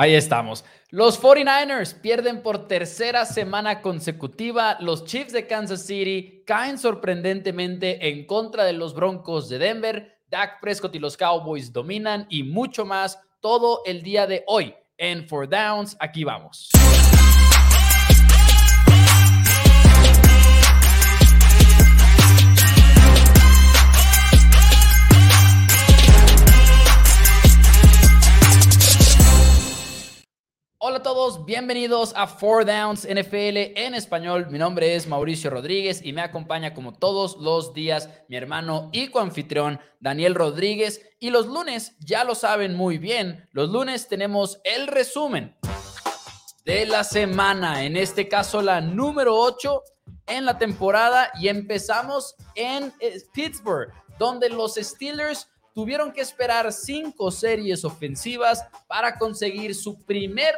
Ahí estamos. Los 49ers pierden por tercera semana consecutiva. Los Chiefs de Kansas City caen sorprendentemente en contra de los Broncos de Denver. Dak Prescott y los Cowboys dominan y mucho más todo el día de hoy en Four Downs. Aquí vamos. Hola a todos, bienvenidos a Four Downs NFL en español. Mi nombre es Mauricio Rodríguez y me acompaña como todos los días mi hermano y coanfitrión Daniel Rodríguez. Y los lunes, ya lo saben muy bien, los lunes tenemos el resumen de la semana, en este caso la número 8 en la temporada y empezamos en eh, Pittsburgh, donde los Steelers tuvieron que esperar cinco series ofensivas para conseguir su primer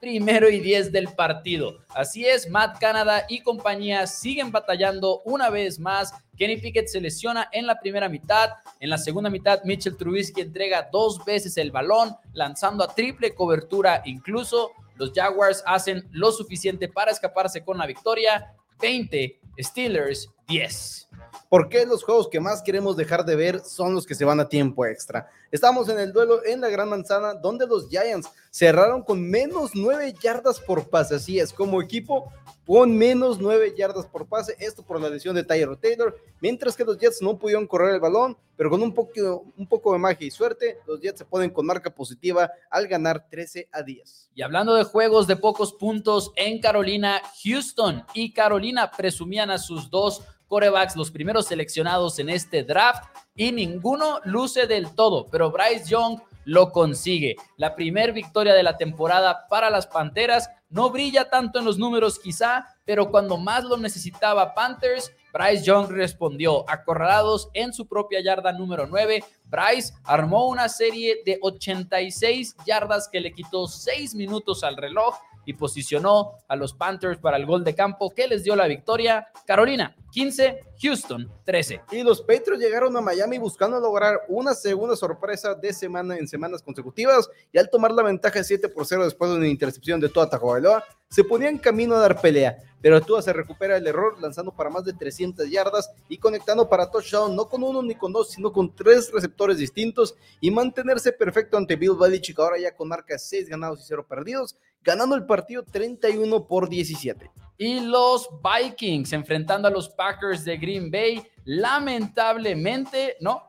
primero y diez del partido. Así es, Matt Canada y compañía siguen batallando una vez más. Kenny Pickett se lesiona en la primera mitad. En la segunda mitad, Mitchell Trubisky entrega dos veces el balón, lanzando a triple cobertura. Incluso los Jaguars hacen lo suficiente para escaparse con la victoria. 20, Steelers 10. ¿Por qué los juegos que más queremos dejar de ver son los que se van a tiempo extra? Estamos en el duelo en la Gran Manzana, donde los Giants cerraron con menos nueve yardas por pase. Así es, como equipo, con menos nueve yardas por pase. Esto por la lesión de Tyler Taylor. Mientras que los Jets no pudieron correr el balón, pero con un poco, un poco de magia y suerte, los Jets se ponen con marca positiva al ganar 13 a 10. Y hablando de juegos de pocos puntos en Carolina, Houston y Carolina presumían a sus dos corebacks, los primeros seleccionados en este draft, y ninguno luce del todo, pero Bryce Young lo consigue. La primer victoria de la temporada para las Panteras. No brilla tanto en los números quizá, pero cuando más lo necesitaba Panthers, Bryce Young respondió. Acorralados en su propia yarda número 9, Bryce armó una serie de 86 yardas que le quitó 6 minutos al reloj y posicionó a los Panthers para el gol de campo que les dio la victoria. Carolina 15, Houston 13. Y los Patriots llegaron a Miami buscando lograr una segunda sorpresa de semana en semanas consecutivas y al tomar la ventaja 7 por 0 después de una intercepción de Tua Tagovailoa, se ponía en camino a dar pelea, pero Tua se recupera el error lanzando para más de 300 yardas y conectando para touchdown no con uno ni con dos, sino con tres receptores distintos y mantenerse perfecto ante Bill Belichick ahora ya con marca 6 ganados y 0 perdidos, ganando el partido 31 por 17. Y los Vikings enfrentando a los Packers de Green Bay, lamentablemente, no,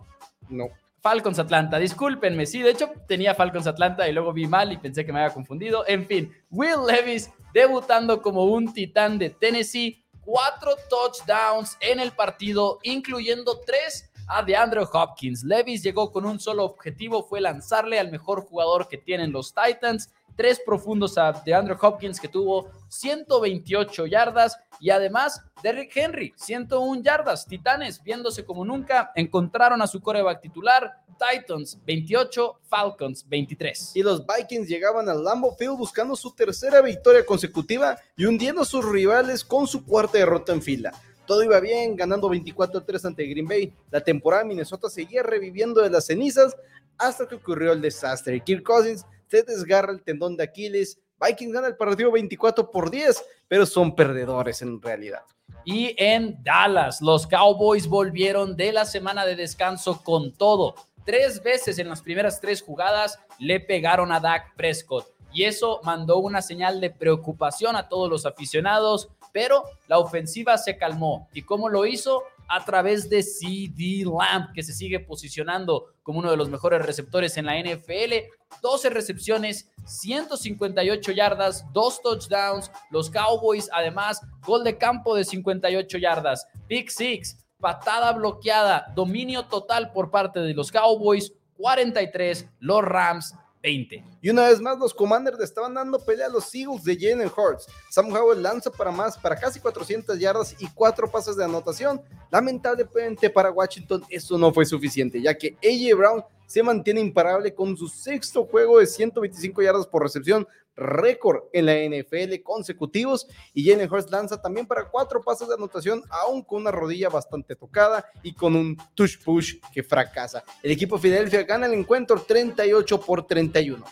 no. Falcons Atlanta, discúlpenme, sí, de hecho tenía Falcons Atlanta y luego vi mal y pensé que me había confundido. En fin, Will Levis debutando como un titán de Tennessee, cuatro touchdowns en el partido, incluyendo tres a DeAndre Hopkins. Levis llegó con un solo objetivo, fue lanzarle al mejor jugador que tienen los Titans tres profundos a DeAndre Hopkins que tuvo 128 yardas y además Derrick Henry 101 yardas. Titanes viéndose como nunca encontraron a su coreback titular. Titans 28, Falcons 23. Y los Vikings llegaban al Lambeau Field buscando su tercera victoria consecutiva y hundiendo a sus rivales con su cuarta derrota en fila. Todo iba bien, ganando 24-3 ante Green Bay. La temporada Minnesota seguía reviviendo de las cenizas hasta que ocurrió el desastre. Kirk Cousins se desgarra el tendón de Aquiles. Vikings gana el partido 24 por 10, pero son perdedores en realidad. Y en Dallas, los Cowboys volvieron de la semana de descanso con todo. Tres veces en las primeras tres jugadas le pegaron a Dak Prescott. Y eso mandó una señal de preocupación a todos los aficionados, pero la ofensiva se calmó. ¿Y cómo lo hizo? A través de CD Lamb, que se sigue posicionando como uno de los mejores receptores en la NFL. 12 recepciones, 158 yardas, 2 touchdowns. Los Cowboys, además, gol de campo de 58 yardas. Pick six, patada bloqueada, dominio total por parte de los Cowboys. 43, los Rams 20. Y una vez más, los Commanders estaban dando pelea a los Eagles de Jalen Hurts. Sam Howell lanza para más, para casi 400 yardas y cuatro pases de anotación. Lamentablemente para Washington eso no fue suficiente, ya que AJ Brown se mantiene imparable con su sexto juego de 125 yardas por recepción, récord en la NFL consecutivos. Y Jalen Hurts lanza también para cuatro pases de anotación, aún con una rodilla bastante tocada y con un touch push que fracasa. El equipo Filadelfia gana el encuentro 38 por 31.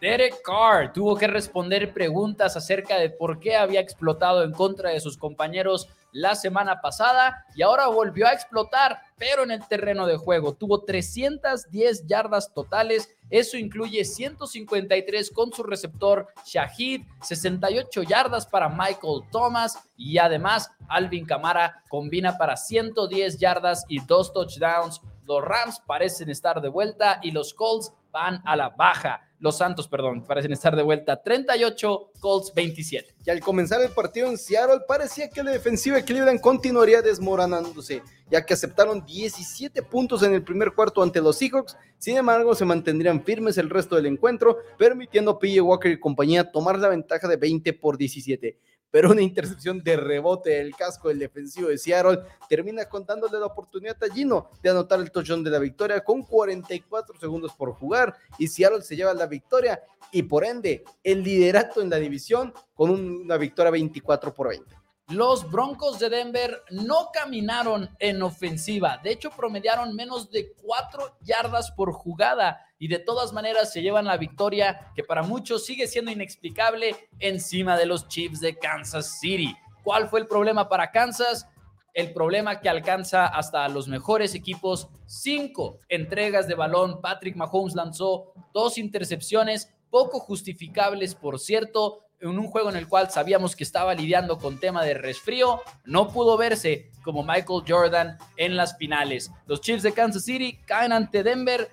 Derek Carr tuvo que responder preguntas acerca de por qué había explotado en contra de sus compañeros la semana pasada y ahora volvió a explotar, pero en el terreno de juego. Tuvo 310 yardas totales, eso incluye 153 con su receptor Shahid, 68 yardas para Michael Thomas y además Alvin Camara combina para 110 yardas y dos touchdowns. Los Rams parecen estar de vuelta y los Colts van a la baja. Los Santos, perdón, parecen estar de vuelta 38, Colts 27. Y al comenzar el partido en Seattle parecía que la defensiva de Cleveland continuaría desmoronándose, ya que aceptaron 17 puntos en el primer cuarto ante los Seahawks, sin embargo se mantendrían firmes el resto del encuentro, permitiendo a PJ Walker y compañía tomar la ventaja de 20 por 17 pero una intercepción de rebote del casco del defensivo de Seattle termina contándole la oportunidad a Gino de anotar el touchdown de la victoria con 44 segundos por jugar y Seattle se lleva la victoria y por ende el liderato en la división con una victoria 24 por 20. Los Broncos de Denver no caminaron en ofensiva, de hecho promediaron menos de 4 yardas por jugada y de todas maneras se llevan la victoria que para muchos sigue siendo inexplicable encima de los Chiefs de Kansas City. ¿Cuál fue el problema para Kansas? El problema que alcanza hasta los mejores equipos, cinco entregas de balón. Patrick Mahomes lanzó dos intercepciones, poco justificables, por cierto, en un juego en el cual sabíamos que estaba lidiando con tema de resfrío, no pudo verse como Michael Jordan en las finales. Los Chiefs de Kansas City caen ante Denver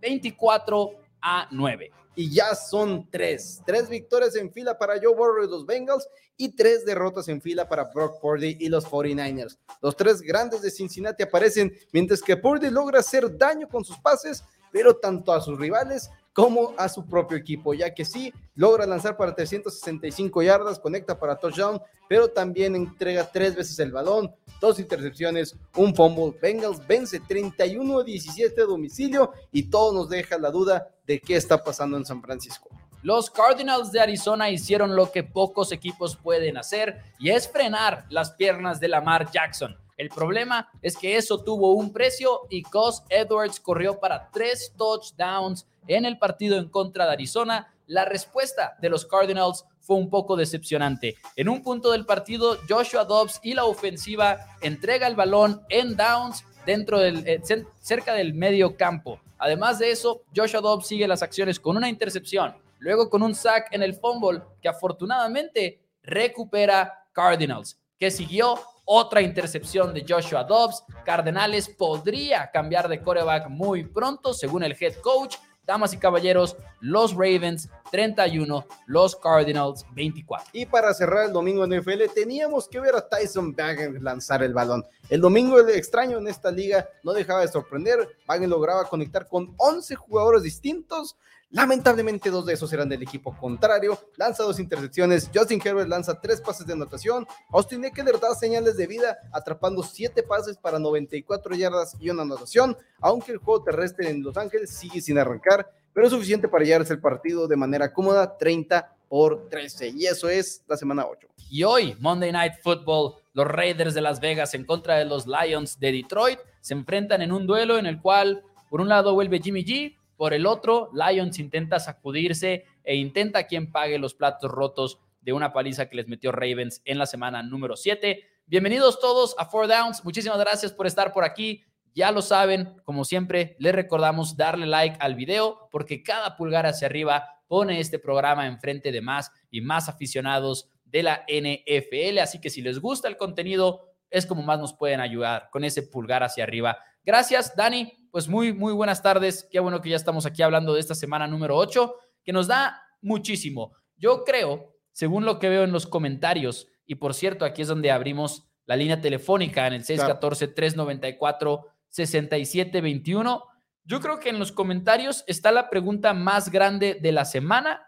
24 a 9. Y ya son tres. Tres victorias en fila para Joe Burrow y los Bengals y tres derrotas en fila para Brock Purdy y los 49ers. Los tres grandes de Cincinnati aparecen mientras que Purdy logra hacer daño con sus pases, pero tanto a sus rivales como a su propio equipo, ya que sí, logra lanzar para 365 yardas, conecta para touchdown, pero también entrega tres veces el balón, dos intercepciones, un fumble. Bengals vence 31 17 a domicilio y todo nos deja la duda de qué está pasando en San Francisco. Los Cardinals de Arizona hicieron lo que pocos equipos pueden hacer y es frenar las piernas de Lamar Jackson. El problema es que eso tuvo un precio y Gus Edwards corrió para tres touchdowns en el partido en contra de Arizona. La respuesta de los Cardinals fue un poco decepcionante. En un punto del partido, Joshua Dobbs y la ofensiva entrega el balón en downs dentro del eh, cerca del medio campo. Además de eso, Joshua Dobbs sigue las acciones con una intercepción, luego con un sack en el fumble que afortunadamente recupera Cardinals, que siguió otra intercepción de Joshua Dobbs. Cardenales podría cambiar de coreback muy pronto, según el head coach. Damas y caballeros, los Ravens 31, los Cardinals 24. Y para cerrar el domingo en NFL, teníamos que ver a Tyson Baggen lanzar el balón. El domingo extraño en esta liga no dejaba de sorprender. Baggen lograba conectar con 11 jugadores distintos Lamentablemente dos de esos eran del equipo contrario. Lanza dos intercepciones. Justin Herbert lanza tres pases de anotación. Austin Eckler da señales de vida atrapando siete pases para 94 yardas y una anotación. Aunque el juego terrestre en Los Ángeles sigue sin arrancar, pero es suficiente para llevarse el partido de manera cómoda 30 por 13. Y eso es la semana 8. Y hoy, Monday Night Football, los Raiders de Las Vegas en contra de los Lions de Detroit se enfrentan en un duelo en el cual por un lado vuelve Jimmy G, por el otro, Lions intenta sacudirse e intenta quien pague los platos rotos de una paliza que les metió Ravens en la semana número 7. Bienvenidos todos a Four Downs. Muchísimas gracias por estar por aquí. Ya lo saben, como siempre, les recordamos darle like al video porque cada pulgar hacia arriba pone este programa enfrente de más y más aficionados de la NFL. Así que si les gusta el contenido, es como más nos pueden ayudar con ese pulgar hacia arriba. Gracias, Dani pues muy, muy buenas tardes. Qué bueno que ya estamos aquí hablando de esta semana número 8, que nos da muchísimo. Yo creo, según lo que veo en los comentarios, y por cierto, aquí es donde abrimos la línea telefónica en el 614-394-6721. Yo creo que en los comentarios está la pregunta más grande de la semana.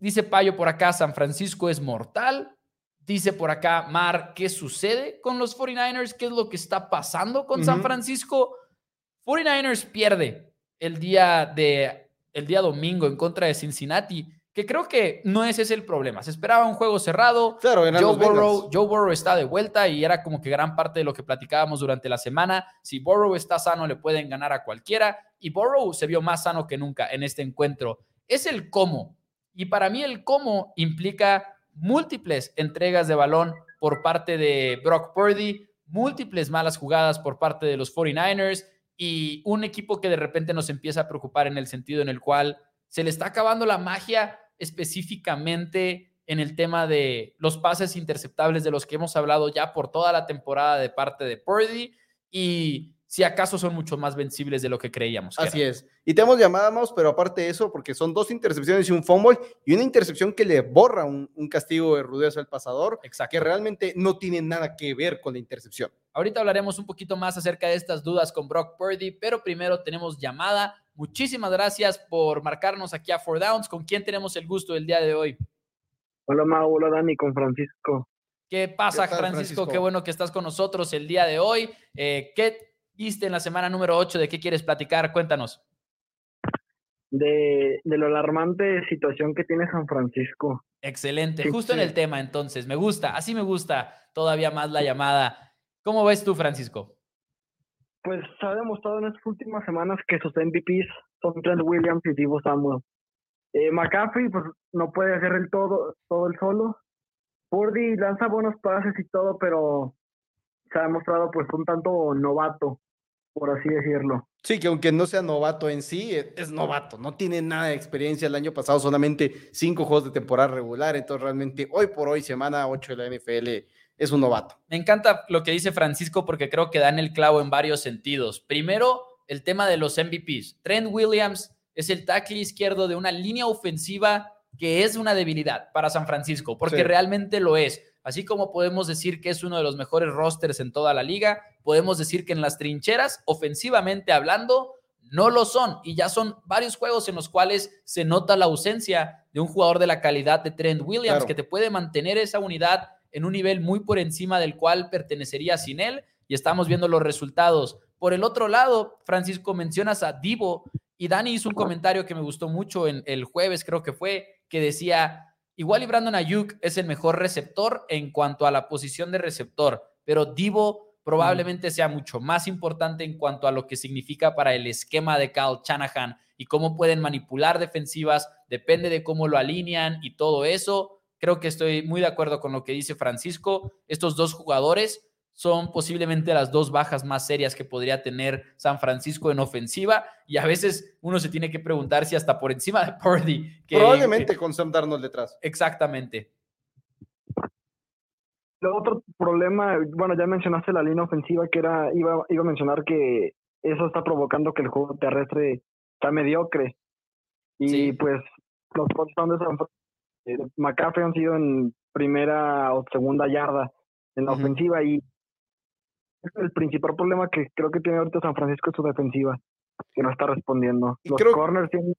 Dice Payo por acá, San Francisco es mortal. Dice por acá, Mar, ¿qué sucede con los 49ers? ¿Qué es lo que está pasando con San Francisco? 49ers pierde el día, de, el día domingo en contra de Cincinnati, que creo que no ese es el problema. Se esperaba un juego cerrado. Joe, Burrow, Joe Burrow está de vuelta y era como que gran parte de lo que platicábamos durante la semana. Si Burrow está sano, le pueden ganar a cualquiera. Y Burrow se vio más sano que nunca en este encuentro es el cómo. Y para mí el cómo implica múltiples entregas de balón por parte de Brock Purdy, múltiples malas jugadas por parte de los 49ers y un equipo que de repente nos empieza a preocupar en el sentido en el cual se le está acabando la magia específicamente en el tema de los pases interceptables de los que hemos hablado ya por toda la temporada de parte de Purdy y si acaso son mucho más vencibles de lo que creíamos. Así es. Y tenemos llamada, Maus, pero aparte de eso, porque son dos intercepciones y un fumble, y una intercepción que le borra un, castigo de rudeza al pasador, Exacto. que realmente no tiene nada que ver con la intercepción. Ahorita hablaremos un poquito más acerca de estas dudas con Brock Purdy, pero primero tenemos llamada. Muchísimas gracias por marcarnos aquí a Four Downs. ¿Con quién tenemos el gusto del día de hoy? Hola Mau, hola Dani, con Francisco. ¿Qué pasa, Francisco? Qué bueno que estás con nosotros el día de hoy. Eh, ¿Qué viste en la semana número 8? ¿De qué quieres platicar? Cuéntanos. De, de la alarmante situación que tiene San Francisco. Excelente, justo en el tema entonces. Me gusta, así me gusta todavía más la llamada. ¿Cómo ves tú, Francisco? Pues se ha demostrado en estas últimas semanas que sus MVPs son Trent Williams y Divo Samuel. Eh, McCaffrey pues no puede hacer el todo, todo el solo. Purdy lanza buenos pases y todo, pero se ha demostrado pues un tanto novato, por así decirlo. Sí, que aunque no sea novato en sí, e, es novato, no tiene nada de experiencia. El año pasado solamente cinco juegos de temporada regular, entonces realmente hoy por hoy, semana 8 de la NFL, es un novato. Me encanta lo que dice Francisco porque creo que dan el clavo en varios sentidos. Primero, el tema de los MVPs. Trent Williams es el tackle izquierdo de una línea ofensiva que es una debilidad para San Francisco, porque Sí. realmente lo es. Así como podemos decir que es uno de los mejores rosters en toda la liga, podemos decir que en las trincheras, ofensivamente hablando, no lo son. Y ya son varios juegos en los cuales se nota la ausencia de un jugador de la calidad de Trent Williams, Claro. que te puede mantener esa unidad en un nivel muy por encima del cual pertenecería sin él. Y estamos viendo los resultados. Por el otro lado, Francisco, mencionas a Divo y Dani hizo un comentario que me gustó mucho en el jueves, creo que fue, que decía, igual y Brandon Ayuk es el mejor receptor en cuanto a la posición de receptor, pero Divo probablemente sea mucho más importante en cuanto a lo que significa para el esquema de Kyle Shanahan y cómo pueden manipular defensivas, depende de cómo lo alinean y todo eso. Creo que estoy muy de acuerdo con lo que dice Francisco. Estos dos jugadores son posiblemente las dos bajas más serias que podría tener San Francisco en ofensiva y a veces uno se tiene que preguntar si hasta por encima de Purdy. que- Probablemente que- con Sam Darnold detrás. exactamente. El otro problema, bueno, ya mencionaste la línea ofensiva, que era, iba, iba a mencionar que eso está provocando que el juego terrestre está mediocre. Y Sí. pues los touchdowns de San McCaffrey han sido en primera o segunda yarda en la Ujú. ofensiva y el principal problema que creo que tiene ahorita San Francisco es su defensiva, que no está respondiendo. Y Los creo- corners tienen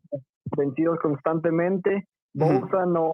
vencidos constantemente. Bosa no,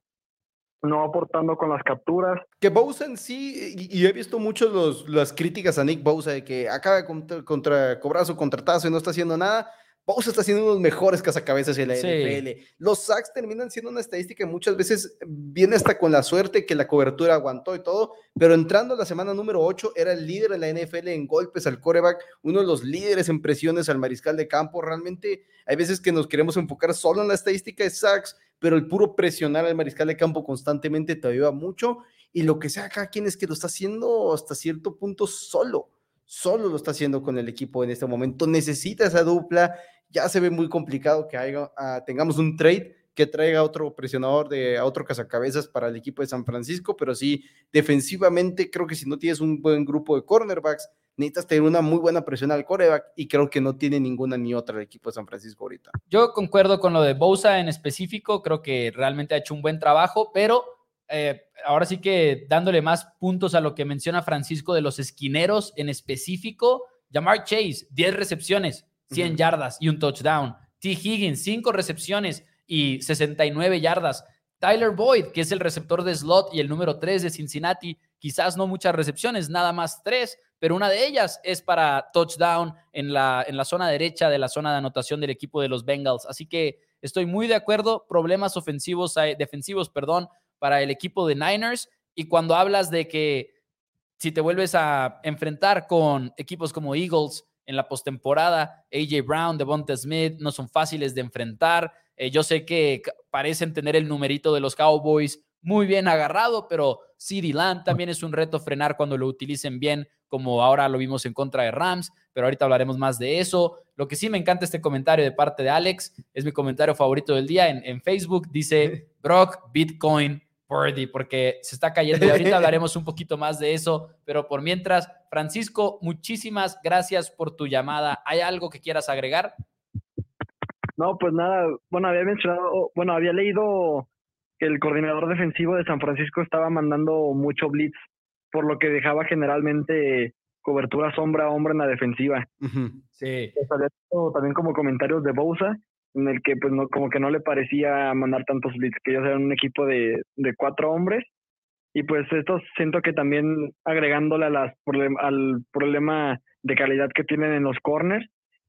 no aportando con las capturas. Que Bosa en sí, y, y he visto muchos los, las críticas a Nick Bosa de que acaba contra, contra- cobrar su contratazo y no está haciendo nada. Bosa está siendo uno de los mejores cazacabezas en la Sí. NFL. Los sacks terminan siendo una estadística que muchas veces viene hasta con la suerte que la cobertura aguantó y todo, pero entrando a la semana número 8 era el líder en la NFL en golpes al coreback, uno de los líderes en presiones al mariscal de campo. Realmente hay veces que nos queremos enfocar solo en la estadística de sacks, pero el puro presionar al mariscal de campo constantemente te ayuda mucho y lo que sea cada quien es que lo está haciendo hasta cierto punto solo, solo lo está haciendo con el equipo en este momento, necesita esa dupla, ya se ve muy complicado que ah, tengamos un trade que traiga otro presionador de a otro cazacabezas para el equipo de San Francisco, pero sí, defensivamente creo que si no tienes un buen grupo de cornerbacks, necesitas tener una muy buena presión al coreback y creo que no tiene ninguna ni otra el equipo de San Francisco ahorita. Yo concuerdo con lo de Bosa en específico, creo que realmente ha hecho un buen trabajo, pero eh, ahora sí que dándole más puntos a lo que menciona Francisco de los esquineros en específico, Jamar Chase, 10 recepciones, 100 Ujú. yardas y un touchdown. T. Higgins, 5 recepciones y 69 yardas. Tyler Boyd, que es el receptor de slot y el número 3 de Cincinnati, quizás no muchas recepciones, nada más 3, pero una de ellas es para touchdown en la, en la zona derecha de la zona de anotación del equipo de los Bengals. Así que estoy muy de acuerdo. Problemas ofensivos, eh, defensivos, perdón, para el equipo de Niners. Y cuando hablas de que si te vuelves a enfrentar con equipos como Eagles en la postemporada, AJ Brown, Devonta Smith, no son fáciles de enfrentar. Eh, yo sé que parecen tener el numerito de los Cowboys muy bien agarrado, pero CD Lamb también es un reto frenar cuando lo utilicen bien, como ahora lo vimos en contra de Rams, pero ahorita hablaremos más de eso. Lo que sí me encanta este comentario de parte de Alex, es mi comentario favorito del día en, en Facebook, dice Brock Bitcoin Purdy, porque se está cayendo y ahorita hablaremos un poquito más de eso, pero por mientras, Francisco, muchísimas gracias por tu llamada. ¿Hay algo que quieras agregar? No, pues nada, bueno, había mencionado, bueno, había leído que el coordinador defensivo de San Francisco estaba mandando mucho blitz, por lo que dejaba generalmente cobertura sombra a hombre en la defensiva. Sí. Pues también como comentarios de Bousa, en el que pues no, como que no le parecía mandar tantos blitz, que ellos eran un equipo de, de cuatro hombres. Y pues esto siento que también agregándole las al problema de calidad que tienen en los corners,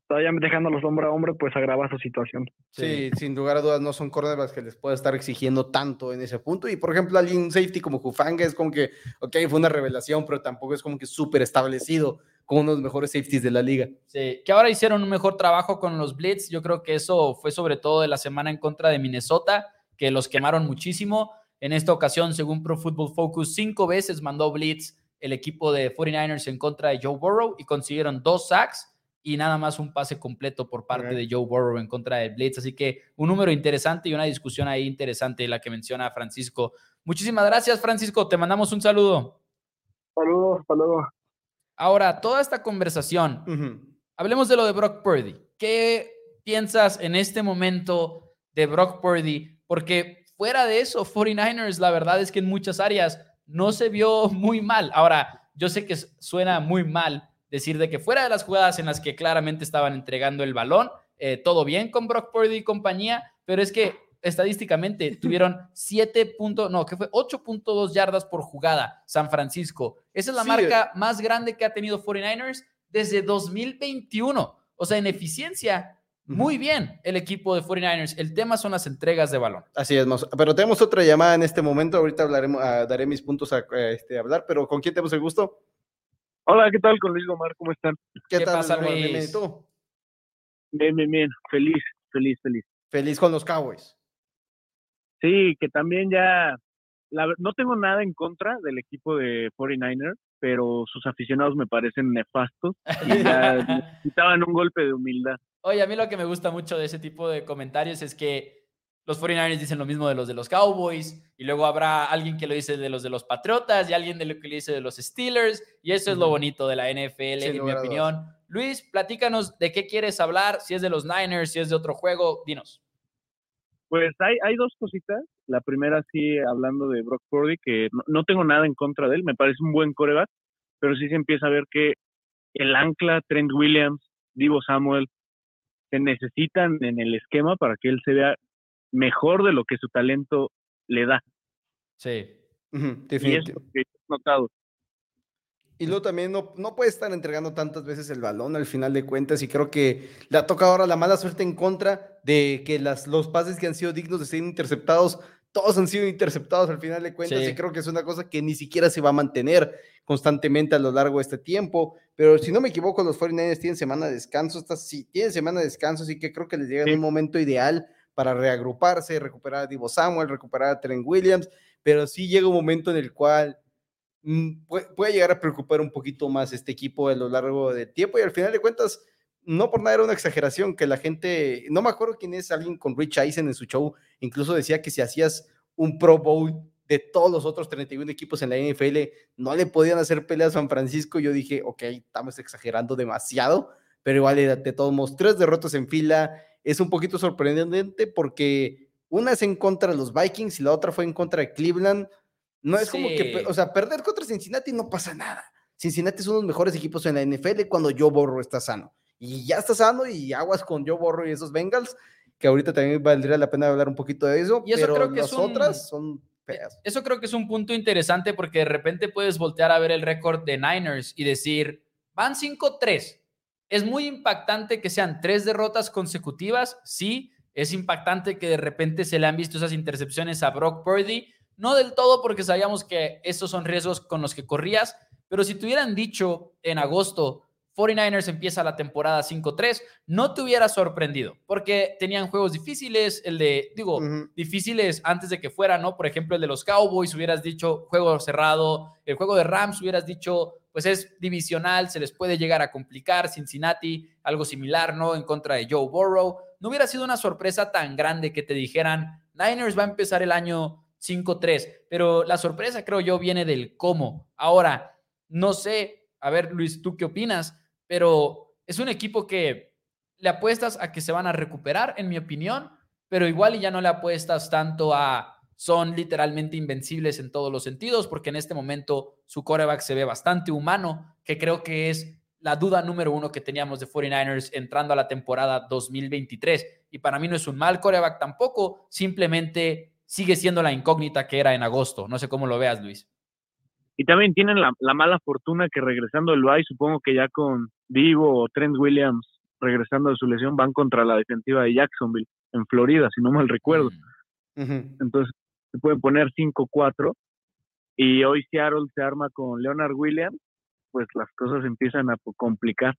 todavía dejándolos hombre a hombre, pues agrava su situación. Sí, sin lugar a dudas no son cornerbacks que les pueda estar exigiendo tanto en ese punto. Y por ejemplo, alguien safety como Jufanga es como que, ok, fue una revelación, pero tampoco es como que súper establecido como uno de los mejores safeties de la liga. Sí, que ahora hicieron un mejor trabajo con los Blitz. Yo creo que eso fue sobre todo de la semana en contra de Minnesota, que los quemaron muchísimo. En esta ocasión, según Pro Football Focus, cinco veces mandó Blitz el equipo de 49ers en contra de Joe Burrow y consiguieron dos sacks y nada más un pase completo por parte de Joe Burrow en contra de Blitz. Así que un número interesante y una discusión ahí interesante la que menciona Francisco. Muchísimas gracias, Francisco. Te mandamos un saludo. Saludos, saludos. Ahora, toda esta conversación, hablemos de lo de Brock Purdy. ¿Qué piensas en este momento de Brock Purdy? Porque fuera de eso, 49ers, la verdad es que en muchas áreas no se vio muy mal. Ahora, yo sé que suena muy mal decir de que fuera de las jugadas en las que claramente estaban entregando el balón, eh, todo bien con Brock Purdy y compañía, pero es que estadísticamente tuvieron 7. no, que fue 8.2 yardas por jugada San Francisco. Esa es la marca más grande que ha tenido 49ers desde 2021. O sea, en eficiencia, muy bien el equipo de 49ers. El tema son las entregas de balón. Así es, pero tenemos otra llamada en este momento. Ahorita hablaremos, ah, daré mis puntos a, este, hablar, pero ¿con quién tenemos el gusto? Hola, ¿qué tal? Con Luis Gomar, ¿cómo están? ¿Qué, tal, pasa, Luis? tú? Bien, bien, bien. Feliz, feliz, feliz. Feliz con los Cowboys. Sí, que también ya. no tengo nada en contra del equipo de 49ers, pero sus aficionados me parecen nefastos y ya necesitaban un golpe de humildad. Oye, a mí lo que me gusta mucho de ese tipo de comentarios es que los 49ers dicen lo mismo de los de los Cowboys, y luego habrá alguien que lo dice de los de los Patriotas y alguien de lo que le dice de los Steelers, y eso es lo bonito de la NFL, en mi opinión. Luis, platícanos de qué quieres hablar, si es de los Niners, si es de otro juego, dinos. Pues hay, hay dos cositas. La primera, sí, hablando de Brock Purdy, que no, tengo nada en contra de él, me parece un buen coreback, pero sí se empieza a ver que el ancla, Trent Williams, Divo Samuel, se necesitan en el esquema para que él se vea mejor de lo que su talento le da. Sí, definitivamente. Y notado. Y luego también no, no puede estar entregando tantas veces el balón al final de cuentas y creo que le ha tocado ahora la mala suerte en contra de que las, los pases que han sido dignos de ser interceptados, todos han sido interceptados al final de cuentas y creo que es una cosa que ni siquiera se va a mantener constantemente a lo largo de este tiempo. Pero si no me equivoco, los 49ers tienen semana de descanso, sí, tienen semana de descanso, así que creo que les llega en un momento ideal para reagruparse, recuperar a Divo Samuel, recuperar a Trent Williams, pero sí llega un momento en el cual mm, puede, llegar a preocupar un poquito más este equipo a lo largo del tiempo y al final de cuentas, no por nada era una exageración que la gente, no me acuerdo quién es alguien con Rich Eisen en su show, incluso decía que si hacías un Pro Bowl de todos los otros 31 equipos en la NFL, no le podían hacer pelea a San Francisco. Yo dije, ok, estamos exagerando demasiado, pero igual de todos modos, tres derrotas en fila, es un poquito sorprendente porque una es en contra de los Vikings y la otra fue en contra de Cleveland. No es como que, o sea, perder contra Cincinnati no pasa nada. Cincinnati es uno de los mejores equipos en la NFL cuando Joe Borro está sano. Y ya está sano y aguas con Joe Borro y esos Bengals, que ahorita también valdría la pena hablar un poquito de eso. Y eso pero creo que las otras son feas. Eso creo que es un punto interesante porque de repente puedes voltear a ver el récord de Niners y decir, van 5-3 es muy impactante que sean tres derrotas consecutivas, sí, es impactante que de repente se le han visto esas intercepciones a Brock Purdy, no del todo porque sabíamos que estos son riesgos con los que corrías, pero si te hubieran dicho en agosto, 49ers empieza la temporada 5-3, no te hubiera sorprendido, porque tenían juegos difíciles, el de, digo, difíciles antes de que fuera, ¿no? Por ejemplo, el de los Cowboys, hubieras dicho juego cerrado, el juego de Rams, hubieras dicho, pues es divisional, se les puede llegar a complicar, Cincinnati, algo similar, ¿no? En contra de Joe Burrow. No hubiera sido una sorpresa tan grande que te dijeran, Niners va a empezar el año 5-3, pero la sorpresa creo yo viene del cómo. Ahora, no sé, a ver Luis, ¿tú qué opinas? Pero es un equipo que le apuestas a que se van a recuperar, en mi opinión, pero igual y ya no le apuestas tanto a son literalmente invencibles en todos los sentidos, porque en este momento su coreback se ve bastante humano, que creo que es la duda número uno que teníamos de 49ers entrando a la temporada 2023. Y para mí no es un mal coreback tampoco, simplemente sigue siendo la incógnita que era en agosto. No sé cómo lo veas, Luis. Y también tienen la, la mala fortuna que regresando el bye, supongo que ya con Divo o Trent Williams regresando de su lesión, van contra la defensiva de Jacksonville en Florida, si no mal recuerdo. Entonces se pueden poner 5-4 y hoy Seattle se arma con Leonard Williams, pues las cosas empiezan a complicar.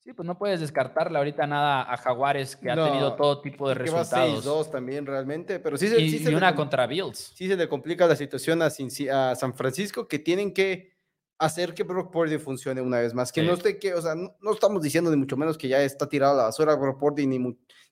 Sí, pues no puedes descartarle ahorita nada a Jaguares, que ha tenido todo tipo de Que va resultados. 6-2 también realmente, pero sí, se- Y, sí se le una com- contra Bills. sí se le complica la situación a, a San Francisco, que tienen que hacer que Brock Purdy funcione una vez más. Que Sí. no esté que, o sea, no, no estamos diciendo ni mucho menos que ya está tirado a la basura Brock Purdy ni,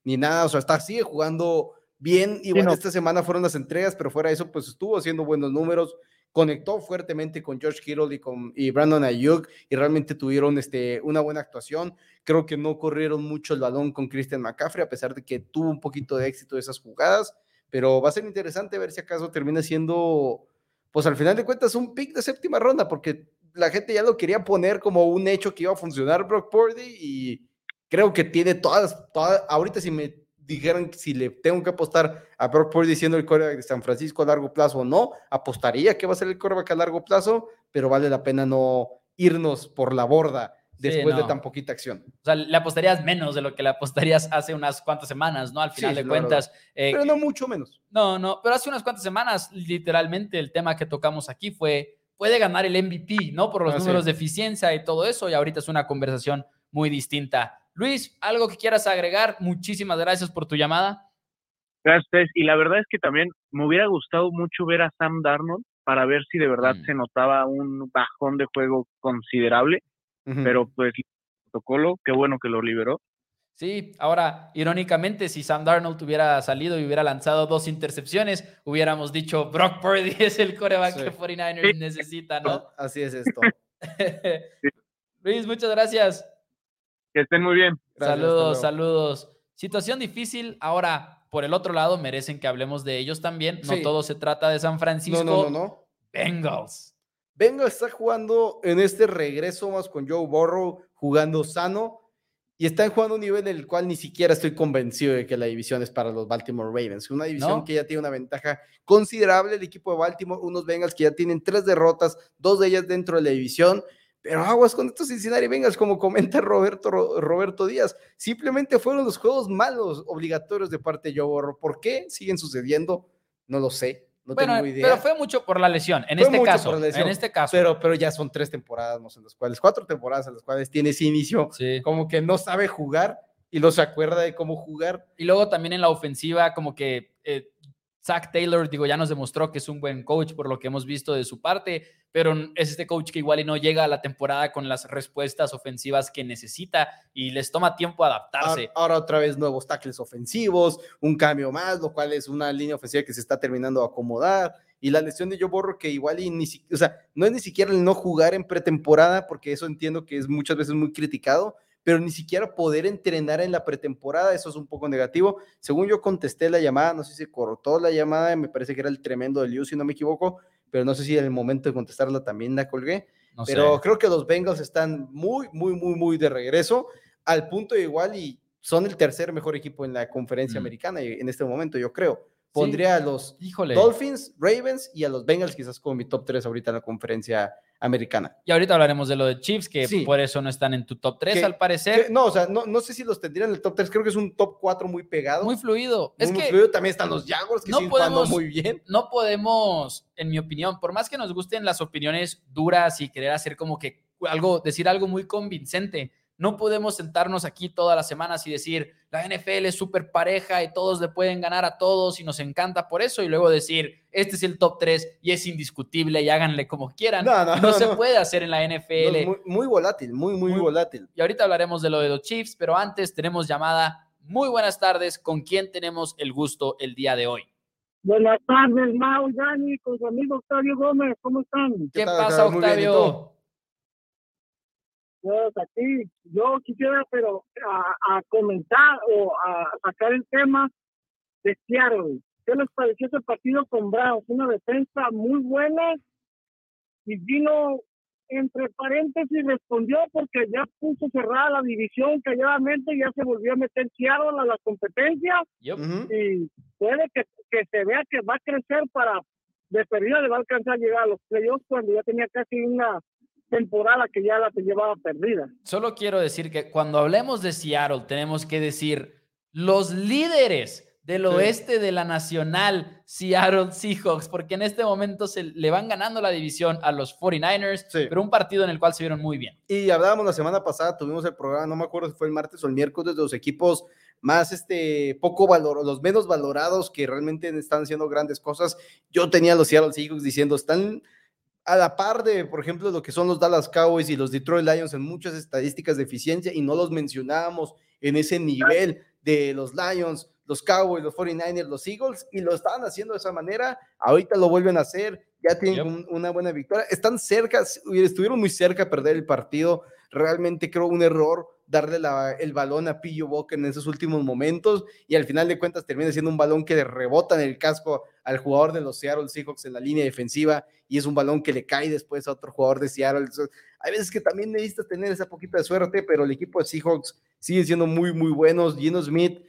ni nada, o sea, está, sigue jugando bien. Igual no. esta semana fueron las entregas, pero fuera de eso, pues estuvo haciendo buenos números. Conectó fuertemente con George Kittle y con y Brandon Ayuk y realmente tuvieron este, una buena actuación. Creo que no corrieron mucho el balón con Christian McCaffrey, a pesar de que tuvo un poquito de éxito de esas jugadas. Pero va a ser interesante ver si acaso termina siendo, pues al final de cuentas, un pick de séptima ronda, porque la gente ya lo quería poner como un hecho que iba a funcionar Brock Purdy y creo que tiene todas, todas ahorita si me dijeran si le tengo que apostar a Brock Purdy siendo el quarterback de San Francisco a largo plazo o no, apostaría que va a ser el quarterback a largo plazo, pero vale la pena no irnos por la borda Sí, después de tan poquita acción. O sea, le apostarías menos de lo que le apostarías hace unas cuantas semanas, ¿no? Al final sí, de cuentas. eh, Pero no mucho menos. No, no, pero hace unas cuantas semanas, literalmente, el tema que tocamos aquí fue, puede ganar el MVP, ¿no? Por los Ah, sí. números de eficiencia y todo eso, y ahorita es una conversación muy distinta. Luis, ¿algo que quieras agregar? Muchísimas gracias por tu llamada. Gracias. Y la verdad es que también me hubiera gustado mucho ver a Sam Darnold para ver si de verdad Mm. se notaba un bajón de juego considerable, pero pues protocolo, qué bueno que lo liberó. Sí, ahora, irónicamente, si Sam Darnold hubiera salido y hubiera lanzado dos intercepciones, hubiéramos dicho, Brock Purdy es el coreback Sí. que 49ers necesita, ¿no? Así es esto. Luis, muchas gracias. Que estén muy bien. Gracias, saludos, saludos. Situación difícil. Ahora, por el otro lado, merecen que hablemos de ellos también. No Sí. todo se trata de San Francisco. No, no, no, no. Bengals. Venga, está jugando en este regreso más con Joe Burrow, jugando sano, y están jugando a un nivel en el cual ni siquiera estoy convencido de que la división es para los Baltimore Ravens. Una división ¿No? que ya tiene una ventaja considerable el equipo de Baltimore, unos Bengals que ya tienen tres derrotas, dos de ellas dentro de la división. Pero aguas con estos Cincinnati Bengals, como comenta Roberto, Ro- Roberto Díaz, simplemente fueron los juegos malos obligatorios de parte de Joe Burrow. ¿Por qué siguen sucediendo? No lo sé, no bueno, tengo idea. pero fue mucho por la lesión. En Fue este caso, lesión, en este caso. pero, pero ya son tres temporadas, no sé, en las cuales, cuatro temporadas en las cuales tiene ese inicio, Sí. como que no sabe jugar y no se acuerda de cómo jugar. Y luego también en la ofensiva, como que eh, Zach Taylor, digo, ya nos demostró que es un buen coach por lo que hemos visto de su parte, pero es este coach que igual y no llega a la temporada con las respuestas ofensivas que necesita y les toma tiempo adaptarse. Ahora, otra vez nuevos tackles ofensivos, un cambio más, lo cual es una línea ofensiva que se está terminando de acomodar. Y la lesión de Joe Burrow, que igual y ni o sea, no es ni siquiera el no jugar en pretemporada, porque eso entiendo que es muchas veces muy criticado, pero ni siquiera poder entrenar en la pretemporada, eso es un poco negativo. Según yo contesté la llamada, no sé si se cortó la llamada, me parece que era el tremendo de Liu, si no me equivoco, pero no sé si en el momento de contestarla también la colgué. No Pero sé. creo que los Bengals están muy, muy, muy, muy de regreso, al punto de igual y son el tercer mejor equipo en la conferencia Mm. americana en este momento, yo creo. Pondría a los Híjole. Dolphins, Ravens y a los Bengals quizás como mi top 3 ahorita en la conferencia americana. Y ahorita hablaremos de lo de Chiefs, que Sí. por eso no están en tu top 3, Que- al parecer. Que- no, o sea, no, no sé si los tendrían en el top 3, creo que es un top 4 muy pegado. Muy fluido. muy, es muy que fluido. También están los Jaguars que no siguen jugando podemos- muy bien. no podemos, en mi opinión, por más que nos gusten las opiniones duras y querer hacer como que algo, decir algo muy convincente, No podemos sentarnos aquí todas las semanas y decir, la NFL es súper pareja y todos le pueden ganar a todos y nos encanta por eso y luego decir, este es el top 3 y es indiscutible y háganle como quieran. No, se puede hacer en la NFL. muy, muy, volátil, muy, muy, muy volátil. Y ahorita hablaremos de lo de los Chiefs, pero antes tenemos llamada. Muy buenas tardes. ¿Con quién tenemos el gusto el día de hoy? Buenas tardes, Mau, Dani, con su amigo Octavio Gómez. ¿Cómo están? ¿Qué, pasa, Octavio? Pues aquí, yo quisiera, pero a, comentar o a sacar el tema de Seattle. ¿Qué les pareció ese partido con Browns? Una defensa muy buena. Y vino entre paréntesis respondió porque ya puso cerrada la división calladamente, ya se volvió a meter Seattle a la competencia y puede que, que, se vea que va a crecer para de perdida le va a alcanzar a llegar a los playoffs cuando ya tenía casi una temporada que ya la te llevaba perdida. Solo quiero decir que cuando hablemos de Seattle tenemos que decir los líderes del oeste de la Nacional, Seattle Seahawks, porque en este momento se le van ganando la división a los 49ers, pero un partido en el cual se vieron muy bien. Y hablábamos la semana pasada, tuvimos el programa, no me acuerdo si fue el martes o el miércoles, de los equipos más este poco valor, los menos valorados que realmente están haciendo grandes cosas. Yo tenía a los Seattle Seahawks diciendo, están a la par de, por ejemplo, lo que son los Dallas Cowboys y los Detroit Lions en muchas estadísticas de eficiencia y no los mencionábamos en ese nivel de los Lions, los Cowboys, los 49ers, los Eagles, y lo estaban haciendo de esa manera. Ahorita lo vuelven a hacer, ya tienen una buena victoria. Están cerca, estuvieron muy cerca de perder el partido. Realmente creo un error darle el balón a Pillo Boca en esos últimos momentos y al final de cuentas termina siendo un balón que le rebota en el casco al jugador de los Seattle Seahawks en la línea defensiva y es un balón que le cae después a otro jugador de Seattle. hay veces que también necesitas tener esa poquita de suerte, pero el equipo de Seahawks sigue siendo muy, muy buenos. Gino Smith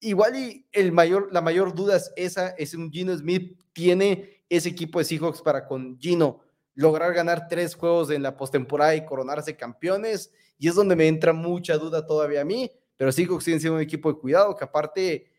igual y el mayor, la mayor duda es esa, es un Gino Smith, tiene ese equipo de Seahawks para con Gino lograr ganar tres juegos en la postemporada y coronarse campeones, y es donde me entra mucha duda todavía a mí, pero Seahawks siguen siendo un equipo de cuidado, que aparte,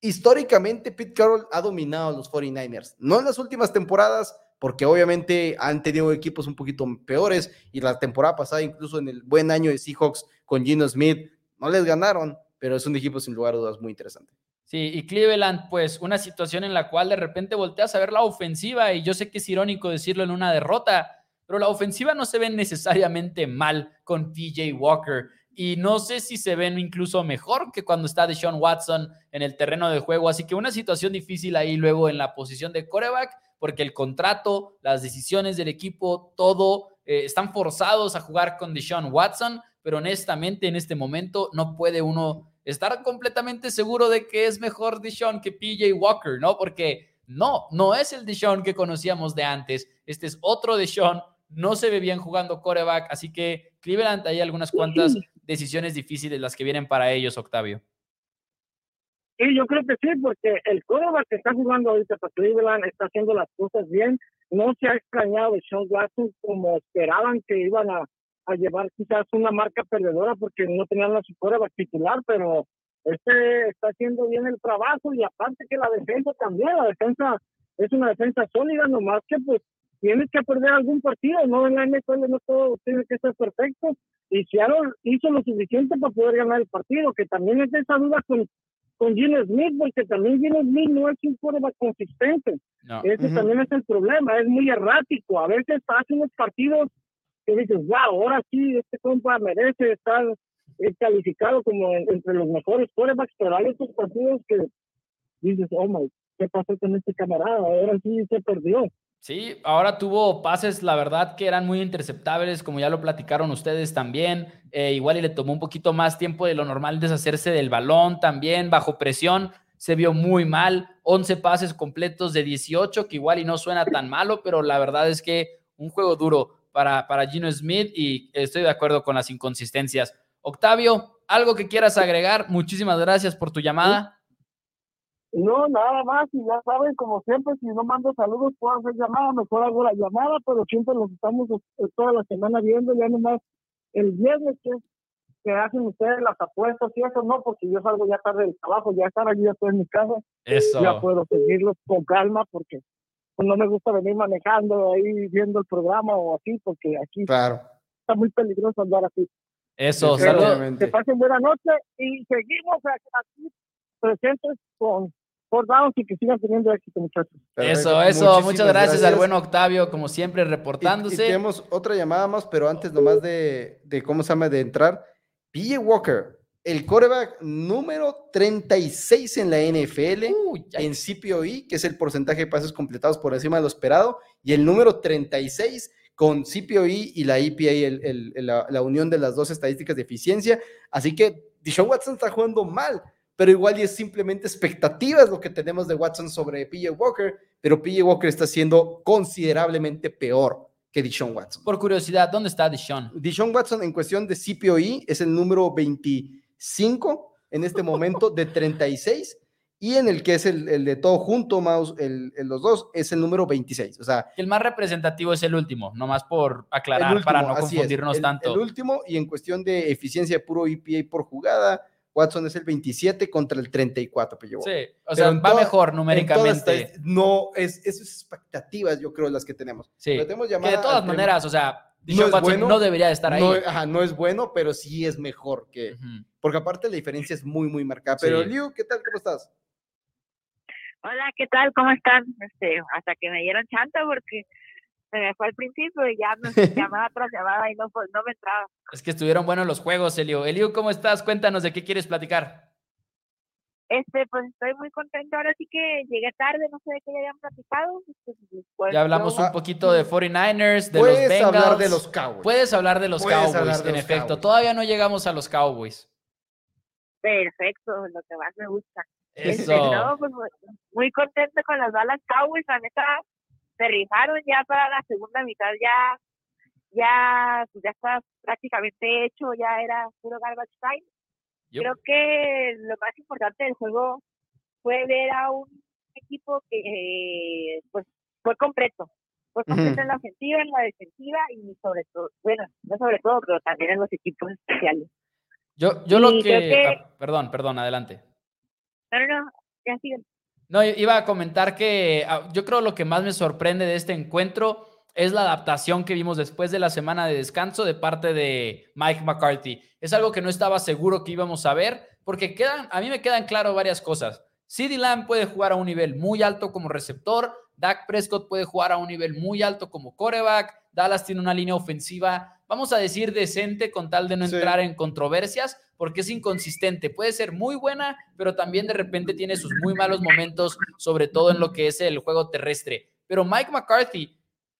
históricamente Pete Carroll ha dominado a los 49ers, no en las últimas temporadas, porque obviamente han tenido equipos un poquito peores, y la temporada pasada, incluso en el buen año de Seahawks con Gino Smith, no les ganaron, pero es un equipo sin lugar a dudas muy interesante. Sí, y Cleveland, pues una situación en la cual de repente volteas a ver la ofensiva y yo sé que es irónico decirlo en una derrota, pero la ofensiva no se ve necesariamente mal con PJ Walker y no sé si se ven incluso mejor que cuando está Deshaun Watson en el terreno de juego, así que una situación difícil ahí luego en la posición de coreback porque el contrato, las decisiones del equipo, todo eh, están forzados a jugar con Deshaun Watson, pero honestamente en este momento no puede uno estar completamente seguro de que es mejor Deshaun que PJ Walker, ¿no? Porque no, no es el Deshaun que conocíamos de antes. Este es otro Deshaun. No se ve bien jugando coreback, así que Cleveland hay algunas cuantas decisiones difíciles las que vienen para ellos, Octavio. Sí, yo creo que sí, porque el coreback que está jugando ahorita para Cleveland está haciendo las cosas bien. No se ha extrañado de Sean Watson como esperaban que iban a, a llevar quizás una marca perdedora porque no tenían la supera titular, pero este está haciendo bien el trabajo y aparte que la defensa también, la defensa es una defensa sólida, nomás que pues tienes que perder algún partido, no en la NFL no todo tiene que ser perfecto y Seattle hizo lo suficiente para poder ganar el partido, que también es de esa duda con con Gino Smith, porque también Gino Smith no es un quarterback consistente. Ese también es el problema, es muy errático. A veces hace unos partidos que dices, wow, ahora sí, este compa merece estar eh, calificado como entre los mejores quarterbacks, pero hay otros partidos que dices, oh my, ¿qué pasó con este camarada? Ahora sí se perdió. Sí, ahora tuvo pases, la verdad, que eran muy interceptables, como ya lo platicaron ustedes también. Eh, igual y le tomó un poquito más tiempo de lo normal deshacerse del balón también, bajo presión. Se vio muy mal, 11 pases completos de 18, que igual y no suena tan malo, pero la verdad es que un juego duro para, para Gino Smith y estoy de acuerdo con las inconsistencias. Octavio, algo que quieras agregar, muchísimas gracias por tu llamada. No, nada más, y ya saben, como siempre, si no mando saludos, puedo hacer llamada, mejor hago la llamada, pero siempre los estamos eh, toda la semana viendo, ya nomás el viernes que, que hacen ustedes las apuestas y eso, no, porque yo salgo ya tarde del trabajo, ya estar allí, ya estoy en mi casa, eso. ya puedo seguirlos con calma, porque pues, no me gusta venir manejando ahí viendo el programa o así, porque aquí claro. está muy peligroso andar así. Eso, Pero. Que pasen buena noche y seguimos aquí presentes con por downs y que sigan teniendo éxito, muchachos. Eso, eso. Muchísimas Muchas gracias, al buen Octavio, como siempre, Y- Y, reportándose. tenemos otra llamada más, pero antes nomás de, de cómo se llama, de entrar. PJ Walker, el coreback número 36 en la NFL. Ya- en CPOE, que es el porcentaje de pases completados por encima de lo esperado, y el número 36 con CPOE y la EPA, el- el- el- la, la unión de las dos estadísticas de eficiencia. Así que Deshaun Watson está jugando mal, pero igual y es simplemente expectativas lo que tenemos de Watson sobre PJ Walker, pero PJ Walker está siendo considerablemente peor que Deshaun Watson. Por curiosidad, ¿dónde está Deshaun? Deshaun Watson en cuestión de CPOE es el número 25 en este momento de 36 y en el que es el, el de todo junto, Mouse, el, el- los dos, es el número 26. O sea, El más representativo es el último, nomás por aclarar, último, para no confundirnos tanto. El último y en cuestión de eficiencia de puro EPA por jugada, Watson es el 27 contra el 34. Pero Sí, o Pero sea, va toda- mejor numéricamente. estas- no, es, es expectativas, yo creo, las que tenemos. Sí. Pero tenemos Que de todas maneras, o sea, No Watson bueno, no debería de estar ahí. No, ajá, no es bueno, pero sí es mejor que. Porque aparte la diferencia es muy, muy marcada. Pero, Sí. Liu, ¿qué tal? ¿Cómo estás? Hola, ¿qué tal? ¿Cómo están? Este, hasta que me dieron chanta porque se me fue al principio y ya me llamaba tras llamada y no, fue- no me entraba. Es que estuvieron buenos los juegos, Elio. Elio, ¿cómo estás? Cuéntanos de qué quieres platicar. Este, pues estoy muy contenta. Ahora sí que llegué tarde, no sé de qué ya habían platicado. Este, pues, Ya hablamos yo- un poquito de 49ers, de los Puedes Bengals. hablar de los Cowboys. Puedes hablar de los Puedes Cowboys, de en los efecto. Cowboys. Todavía no llegamos a los Cowboys. Perfecto, lo que más me gusta. Este, Eso. no, pues muy, muy contenta con las balas Cowboys, la neta, se rifaron ya para la segunda mitad, ya, ya, pues ya está prácticamente hecho, ya era puro garbage time. Yo- Creo que lo más importante del juego fue ver a un equipo que eh, pues fue completo. Fue completo en la ofensiva, en la defensiva y sobre todo, bueno, no sobre todo, pero también en los equipos especiales. Yo, yo lo que- ah, perdón, perdón, adelante. No, no, no, ya siguen. No, iba a comentar que ah, yo creo lo que más me sorprende de este encuentro es la adaptación que vimos después de la semana de descanso de parte de Mike McCarthy. Es algo que no estaba seguro que íbamos a ver, porque quedan, a mí me quedan claro varias cosas. CeeDee Lamb puede jugar a un nivel muy alto como receptor, Dak Prescott puede jugar a un nivel muy alto como coreback, Dallas tiene una línea ofensiva, vamos a decir decente con tal de no Sí. entrar en controversias, porque es inconsistente. Puede ser muy buena, pero también de repente tiene sus muy malos momentos, sobre todo en lo que es el juego terrestre. Pero Mike McCarthy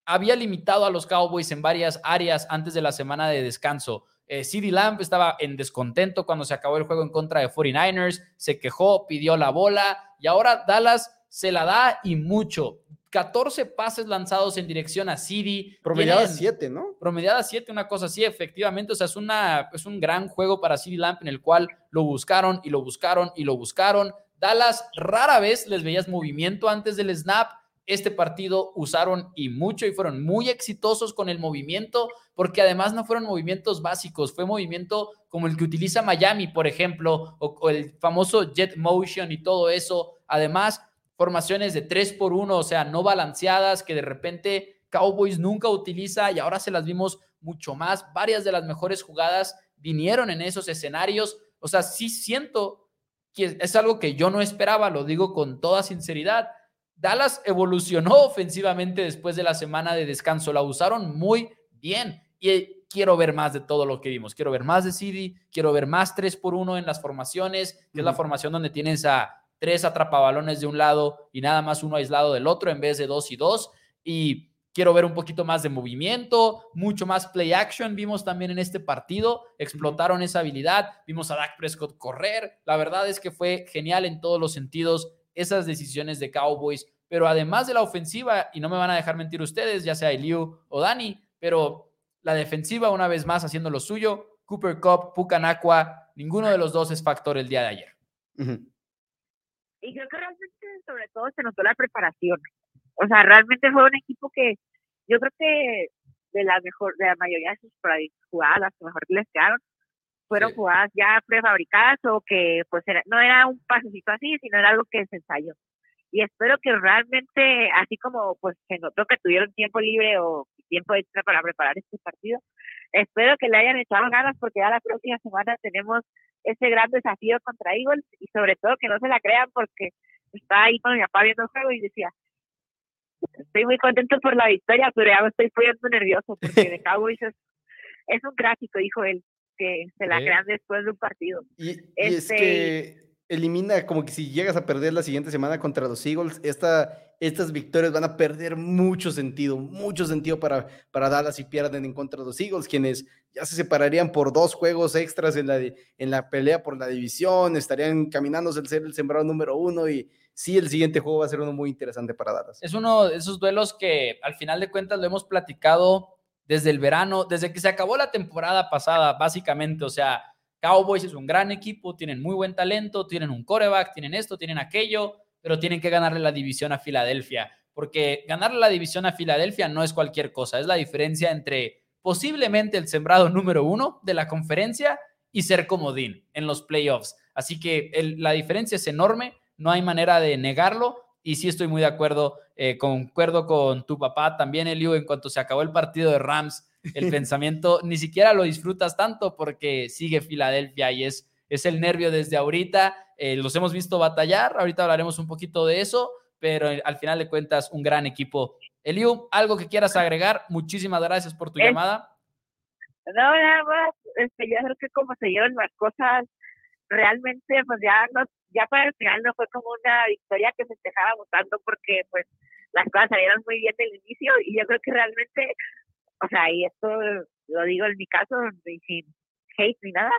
había limitado a los Cowboys en varias áreas antes de la semana de descanso. Eh, CeeDee Lamb estaba en descontento cuando se acabó el juego en contra de 49ers, se quejó, pidió la bola y ahora Dallas se la da y mucho. 14 pases lanzados en dirección a. Promediaba Tienen- 7, ¿no? promediada 7, una cosa así, efectivamente. O sea, es, una, es un gran juego para CeeDee Lamp en el cual lo buscaron y lo buscaron y lo buscaron. Dallas rara vez les veías movimiento antes del snap. Este partido usaron y mucho y fueron muy exitosos con el movimiento porque además no fueron movimientos básicos, fue movimiento como el que utiliza Miami, por ejemplo, o, o el famoso jet motion y todo eso. Además, formaciones de 3 por 1, o sea, no balanceadas que de repente Cowboys nunca utiliza y ahora se las vimos mucho más. Varias de las mejores jugadas vinieron en esos escenarios. O sea, sí siento que es algo que yo no esperaba, lo digo con toda sinceridad. Dallas evolucionó ofensivamente después de la semana de descanso, la usaron muy bien y quiero ver más de todo lo que vimos. Quiero ver más de CD, quiero ver más 3 por 1 en las formaciones, que es la formación donde tienes a tres atrapabalones de un lado y nada más uno aislado del otro en vez de dos y dos. Y quiero ver un poquito más de movimiento, mucho más play action. Vimos también en este partido, explotaron esa habilidad. Vimos a Dak Prescott correr. La verdad es que fue genial en todos los sentidos esas decisiones de Cowboys. Pero además de la ofensiva, y no me van a dejar mentir ustedes, ya sea Eliu o Dani, pero la defensiva una vez más haciendo lo suyo. Cooper Cup, Pucanacua, ninguno de los dos es factor el día de ayer. Ujú. Y creo que realmente, sobre todo, se notó la preparación. O sea, realmente fue un equipo que yo creo que de la mejor, de la mayoría de sus jugadas, las que mejor les quedaron, fueron Sí. jugadas ya prefabricadas o que pues era- no era un pasecito así, sino era algo que se ensayó. Y espero que realmente, así como pues se notó que tuvieron tiempo libre o tiempo extra para preparar este partido, espero que le hayan echado ganas porque ya la próxima semana tenemos ese gran desafío contra Eagles y sobre todo que no se la crean porque estaba ahí con mi papá viendo el juego y decía, estoy muy contento por la victoria, pero ya me estoy poniendo nervioso porque de Cowboys es, es un gráfico, dijo él, que se la crean después de un partido. Y, y es Este- que elimina como que si llegas a perder la siguiente semana contra los Eagles, esta, estas victorias van a perder mucho sentido, mucho sentido para, para Dallas si pierden en contra de los Eagles, quienes ya se separarían por dos juegos extras en la, en la pelea por la división, estarían caminándose el ser el sembrado número uno y sí, el siguiente juego va a ser uno muy interesante para Dallas. Es uno de esos duelos que al final de cuentas lo hemos platicado desde el verano, desde que se acabó la temporada pasada, básicamente. O sea, Cowboys es un gran equipo, tienen muy buen talento, tienen un coreback, tienen esto, tienen aquello, pero tienen que ganarle la división a Filadelfia, porque ganarle la división a Filadelfia no es cualquier cosa, es la diferencia entre posiblemente el sembrado número uno de la conferencia y ser comodín en los playoffs. Así que la diferencia es enorme, no hay manera de negarlo y sí estoy muy de acuerdo, eh, concuerdo con tu papá también, Eliu, en cuanto se acabó el partido de Rams, el pensamiento ni siquiera lo disfrutas tanto porque sigue Filadelfia y es, es el nervio desde ahorita, eh, los hemos visto batallar, ahorita hablaremos un poquito de eso, pero eh, al final de cuentas un gran equipo. Eliu, algo que quieras agregar, muchísimas gracias por tu Es- llamada. No, nada más, este, yo creo que como se dieron las cosas, realmente, pues ya no, ya para el final no fue como una victoria que festejáramos tanto porque pues las cosas salieron muy bien del inicio y yo creo que realmente, o sea, y esto lo digo en mi caso, sin hate ni nada,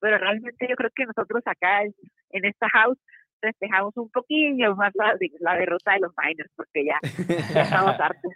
pero realmente yo creo que nosotros acá en, esta house festejamos un poquillo más la, la derrota de los Niners porque ya, ya estamos hartos.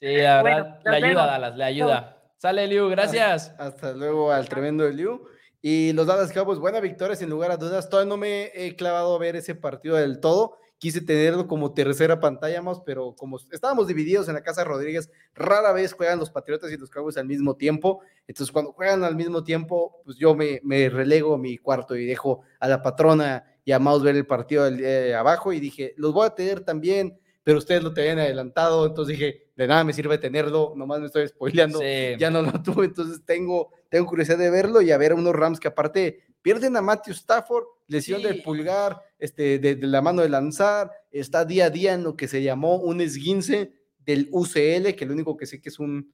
Sí, la verdad, le ayuda vemos. Dallas, le ayuda. Sale, Eliu, gracias. Hasta luego al tremendo Liu. Y los Dallas Cowboys, buena victoria sin lugar a dudas. Todavía no me he clavado a ver ese partido del todo. Quise tenerlo como tercera pantalla más, pero como estábamos divididos en la casa de Rodríguez, rara vez juegan los Patriotas y los Cowboys al mismo tiempo. Entonces, cuando juegan al mismo tiempo, pues yo me, me relego a mi cuarto y dejo a la patrona y a Maus ver el partido eh, abajo. Y dije, los voy a tener también, pero ustedes lo tenían adelantado. Entonces dije, de nada me sirve tenerlo, nomás me estoy spoileando Sí. ya no lo tuve, entonces tengo, tengo curiosidad de verlo y a ver a unos Rams que aparte pierden a Matthew Stafford, lesión Sí. del pulgar, este, de, de la mano de lanzar, está día a día en lo que se llamó un esguince del UCL, que lo único que sé que es un,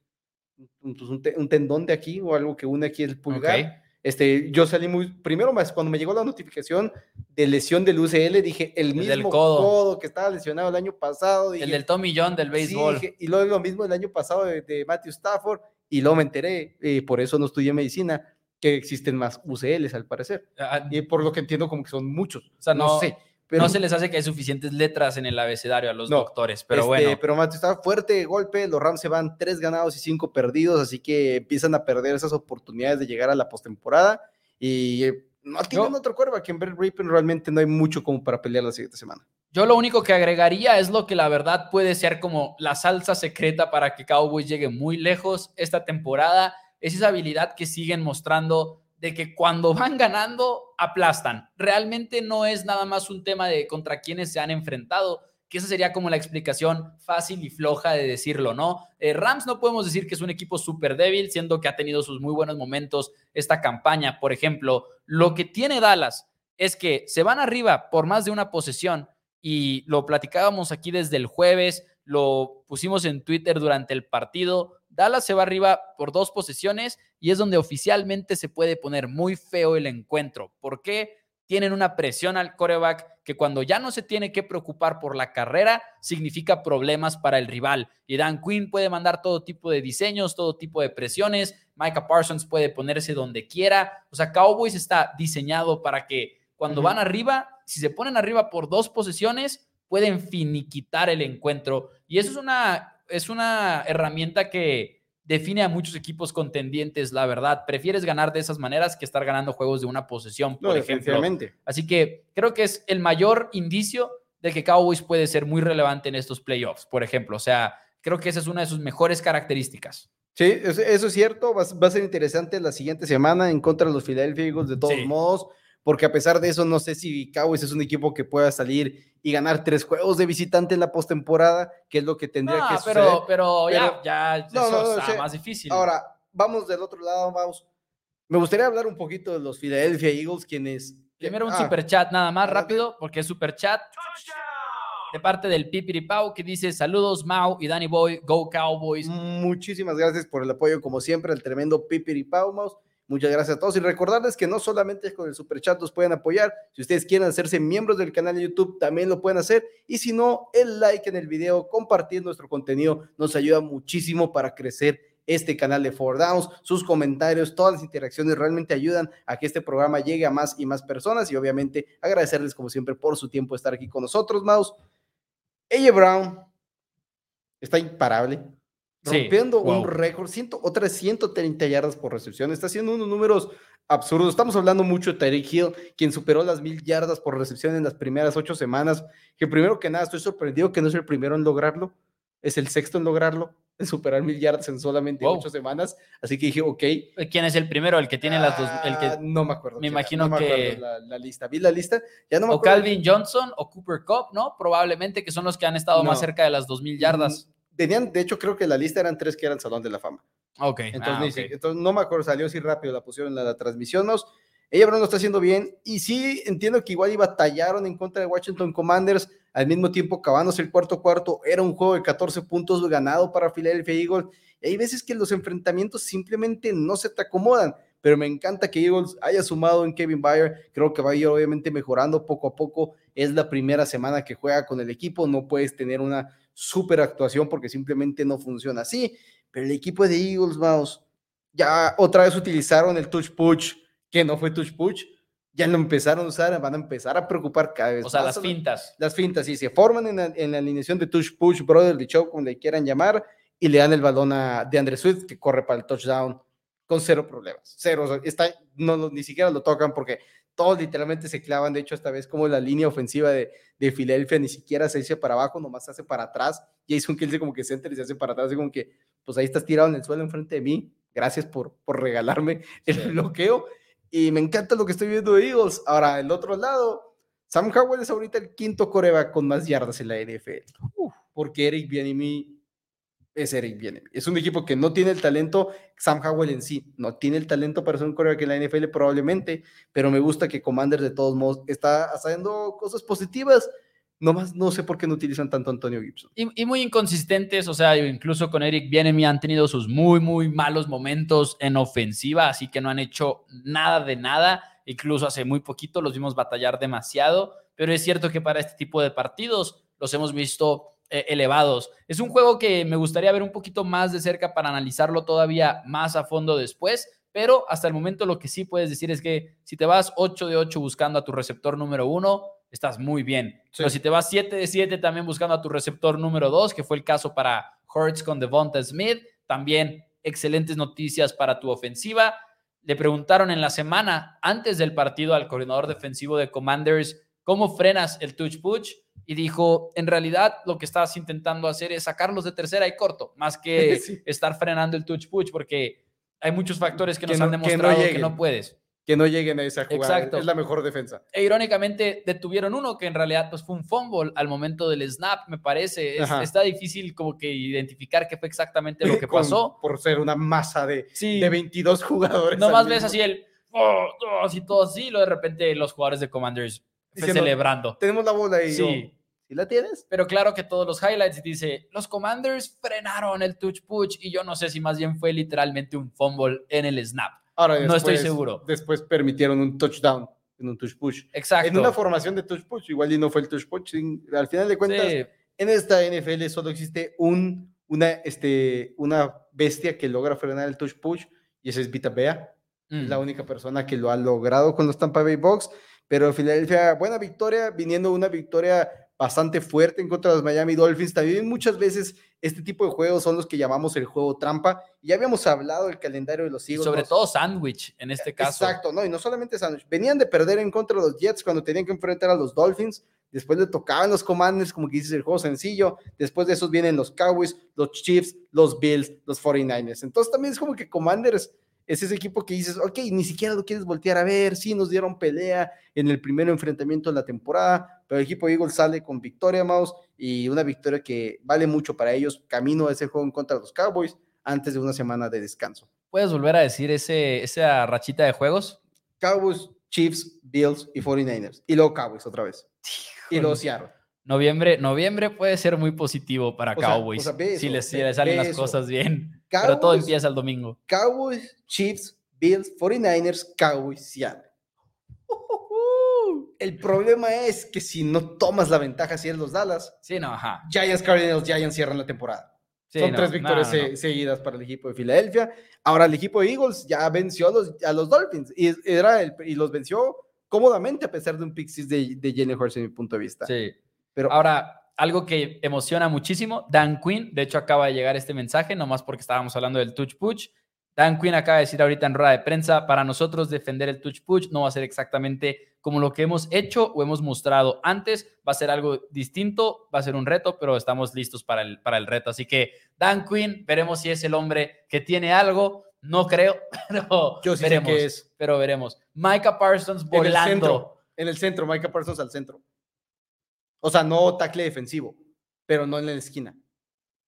un, pues, un te- un tendón de aquí o algo que une aquí el pulgar. Este, yo salí muy, primero más cuando me llegó la notificación de lesión del UCL, dije, el El del mismo codo. codo. que estaba lesionado el año pasado. El del Tommy John del Sí, béisbol. dije, y luego lo mismo el año pasado de, de Matthew Stafford, y luego me enteré, eh, por eso no estudié medicina, que existen más UCLs al parecer. Ah, Y por lo que entiendo, como que son muchos. O sea, no, no- sé. Pero, no se les hace que hay suficientes letras en el abecedario a los No, doctores, pero este, bueno. Pero Matthew Stafford, fuerte golpe, los Rams se van tres ganados y cinco perdidos, así que empiezan a perder esas oportunidades de llegar a la postemporada. Y eh, no tienen Yo- otro cuerva que en Brett Rippon realmente no hay mucho como para pelear la siguiente semana. Yo lo único que agregaría es lo que la verdad puede ser como la salsa secreta para que Cowboys llegue muy lejos esta temporada. Es esa habilidad que siguen mostrando de que cuando van ganando, aplastan. Realmente no es nada más un tema de contra quienes se han enfrentado, que esa sería como la explicación fácil y floja de decirlo, ¿no? Eh, Rams no podemos decir que es un equipo súper débil, siendo que ha tenido sus muy buenos momentos esta campaña. Por ejemplo, lo que tiene Dallas es que se van arriba por más de una posesión y lo platicábamos aquí desde el jueves, lo pusimos en Twitter durante el partido. Dallas se va arriba por dos posesiones y es donde oficialmente se puede poner muy feo el encuentro. ¿Por qué? Tienen una presión al coreback que cuando ya no se tiene que preocupar por la carrera, significa problemas para el rival. Y Dan Quinn puede mandar todo tipo de diseños, todo tipo de presiones. Micah Parsons puede ponerse donde quiera. O sea, Cowboys está diseñado para que cuando van arriba, si se ponen arriba por dos posesiones, pueden finiquitar el encuentro. Y eso es una, es una herramienta que define a muchos equipos contendientes, la verdad. Prefieres ganar de esas maneras que estar ganando juegos de una posesión, No, por ejemplo. definitivamente. Así que creo que es el mayor indicio de que Cowboys puede ser muy relevante en estos playoffs, por ejemplo. O sea, creo que esa es una de sus mejores características. Sí, eso, es cierto. Va, a- va a ser interesante la siguiente semana en contra de los Philadelphia Eagles de todos Sí. modos, porque a pesar de eso, no sé si Cowboys es un equipo que pueda salir y ganar tres juegos de visitante en la postemporada, que es lo que tendría No, que pero, suceder. pero, ya, Pero- ya No, eso no, no, está sí. más difícil. Ahora, vamos del otro lado, vamos. Me gustaría hablar un poquito de los Philadelphia Eagles, quienes... Primero un Ah, super chat nada más adelante. rápido, porque es super chat de parte del Pipiripau que dice saludos Mau y Danny Boy, Go Cowboys. Muchísimas gracias por el apoyo, como siempre, al tremendo Pipiri Paumaus. Muchas gracias a todos. Y recordarles que no solamente con el super chat nos pueden apoyar, si ustedes quieren hacerse miembros del canal de YouTube también lo pueden hacer. Y si no, el like en el video, compartir nuestro contenido nos ayuda muchísimo para crecer este canal de Four Downs, sus comentarios, todas las interacciones realmente ayudan a que este programa llegue a más y más personas. Y obviamente agradecerles como siempre por su tiempo de estar aquí con nosotros, Mouse. Ella Brown está imparable, Sí, rompiendo wow. un récord, ciento, otras 130 yardas por recepción, está haciendo unos números absurdos. Estamos hablando mucho de Tyreek Hill, quien superó las mil yardas por recepción en las primeras ocho semanas, que primero que nada estoy sorprendido que no es el primero en lograrlo, es el sexto en lograrlo, en superar mil yardas en solamente Wow. ocho semanas, así que dije, ok. ¿Quién es el primero? El que tiene las dos, el ah, que no me acuerdo. me imagino no me que- acuerdo la, la lista, vi la lista, ya no me o acuerdo. Calvin Johnson o Cooper Cup, ¿no? Probablemente que son los que han estado más cerca de las 2000 yardas. Tenían, de hecho, creo que la lista eran tres que eran Salón de la Fama. Ok. Entonces, ah, entonces, no me acuerdo, salió así rápido, la pusieron en la, la transmisión. Nos, ella Brown lo está haciendo bien. Y sí, entiendo que igual y batallaron en contra de Washington Commanders, al mismo tiempo acabándose el cuarto cuarto. Era un juego de 14 puntos ganado para Philadelphia Eagles. Y hay veces que los enfrentamientos simplemente no se te acomodan. Pero me encanta que Eagles haya sumado en Kevin Bayer. Creo que va a ir obviamente mejorando poco a poco. Es la primera semana que juega con el equipo. No puedes tener una super actuación porque simplemente no funciona así. Pero el equipo de Eagles, vamos, ya otra vez utilizaron el touch push, que no fue touch push, ya lo empezaron a usar, van a empezar a preocupar cada vez O sea, más las fintas. las fintas, sí, se forman en la, en la alineación de touch push, brother, de show, como le quieran llamar, y le dan el balón a de Andre Swift, que corre para el touchdown con cero problemas, cero, está, no, ni siquiera lo tocan porque todos literalmente se clavan, de hecho, esta vez como la línea ofensiva de, de Filadelfia ni siquiera se dice para abajo, nomás se hace para atrás, Jason Kelsey como que se entra y se hace para atrás, y como que, pues ahí estás tirado en el suelo enfrente de mí, gracias por, por regalarme el Sí. bloqueo, y me encanta lo que estoy viendo de Eagles, ahora, el otro lado, Sam Howell es ahorita el quinto coreback con más yardas en la NFL. Uf, porque Eric Bieniemy es Eric Bieniemy. Es un equipo que no tiene el talento, Sam Howell en sí, no tiene el talento para ser un coreback en la NFL probablemente, pero me gusta que Commander de todos modos está haciendo cosas positivas. Nomás no sé por qué no utilizan tanto Antonio Gibson. Y, y muy inconsistentes, o sea, incluso con Eric Bienemi han tenido sus muy, muy malos momentos en ofensiva, así que no han hecho nada de nada. Incluso hace muy poquito los vimos batallar demasiado, pero es cierto que para este tipo de partidos los hemos visto elevados. Es un juego que me gustaría ver un poquito más de cerca para analizarlo todavía más a fondo después, pero hasta el momento lo que sí puedes decir es que si te vas 8 de 8 buscando a tu receptor número uno, estás muy bien. Sí. Pero si te vas 7 de 7 también buscando a tu receptor número 2, que fue el caso para Hurts con Devonta Smith, también excelentes noticias para tu ofensiva. Le preguntaron en la semana antes del partido al coordinador defensivo de Commanders cómo frenas el touch push y dijo, en realidad lo que estás intentando hacer es sacarlos de tercera y corto, más que Sí. estar frenando el touch push, porque hay muchos factores que Que nos no- han que no demostrado que no, puedes. Que no lleguen a esa jugada. Exacto. Es la mejor defensa. E irónicamente detuvieron uno que en realidad pues, fue un fumble al momento del snap, me parece. Es- está difícil como que identificar qué fue exactamente lo que Con- pasó. por ser una masa de, Sí, de 22 jugadores. nomás al ves así el... oh, oh, así todo así, y luego de repente los jugadores de Commanders Diciendo, celebrando. Tenemos la bola y yo, Sí, ¿sí la tienes? pero claro que todos los highlights dice, los Commanders frenaron el touch push y yo no sé si más bien fue literalmente un fumble en el snap. Ahora, No estoy después- seguro. Después permitieron un touchdown en un touch push. Exacto. En una formación de touch push, igual y no fue el touch push. Al final de cuentas, Sí, en esta NFL solo existe un, una, este, una bestia que logra frenar el touch push y esa es Vita Bea. mm. Es la única persona que lo ha logrado con los Tampa Bay Bucks. Pero Filadelfia, buena victoria, viniendo una victoria bastante fuerte en contra de los Miami Dolphins. También muchas veces este tipo de juegos son los que llamamos el juego trampa. Ya habíamos hablado del calendario de los Y Eagles. sobre todo sándwich en este caso. Exacto, no, y no solamente Sandwich. Venían de perder en contra de los Jets cuando tenían que enfrentar a los Dolphins. Después le tocaban los Commanders, como que dices, el juego sencillo. Después de esos vienen los Cowboys, los Chiefs, los Bills, los 49ers. Entonces también es como que Commanders es ese equipo que dices, ok, ni siquiera lo quieres voltear a ver. Sí, nos dieron pelea en el primer enfrentamiento de la temporada, pero el equipo de Eagles sale con victoria, Mouse, y una victoria que vale mucho para ellos. Camino a ese juego en contra de los Cowboys antes de una semana de descanso. ¿Puedes volver a decir ese, esa rachita de juegos? Cowboys, Chiefs, Bills y 49ers. Y luego Cowboys otra vez. Y luego Seattle. Noviembre, noviembre puede ser muy positivo para O sea, Cowboys. o sea, ve si les, si ve- les salen las cosas bien. Pero todo empieza el domingo. Cowboys, Chiefs, Bills, 49ers, Cowboys, Seattle. El problema es que si no tomas la ventaja si eres los Dallas, Sí, no, ajá. Giants, Cardinals, Giants cierran la temporada. Sí, Son no, tres victorias no, no. se- seguidas para el equipo de Filadelfia. Ahora el equipo de Eagles ya venció a los, a los Dolphins y, era el- y los venció cómodamente a pesar de un pick de, de Jalen Hurts en mi punto de vista. Sí. Pero Ahora, algo que emociona muchísimo, Dan Quinn, de hecho acaba de llegar este mensaje, nomás porque estábamos hablando del touch push. Dan Quinn acaba de decir ahorita en rueda de prensa, para nosotros defender el touch push no va a ser exactamente como lo que hemos hecho o hemos mostrado antes, va a ser algo distinto, va a ser un reto, pero estamos listos para el, para el reto. Así que Dan Quinn, veremos si es el hombre que tiene algo, no creo, pero yo sí veremos, sé que es pero veremos. Micah Parsons en el volando. centro. En el centro, Micah Parsons al centro. O sea, no tackle defensivo, pero no en la esquina.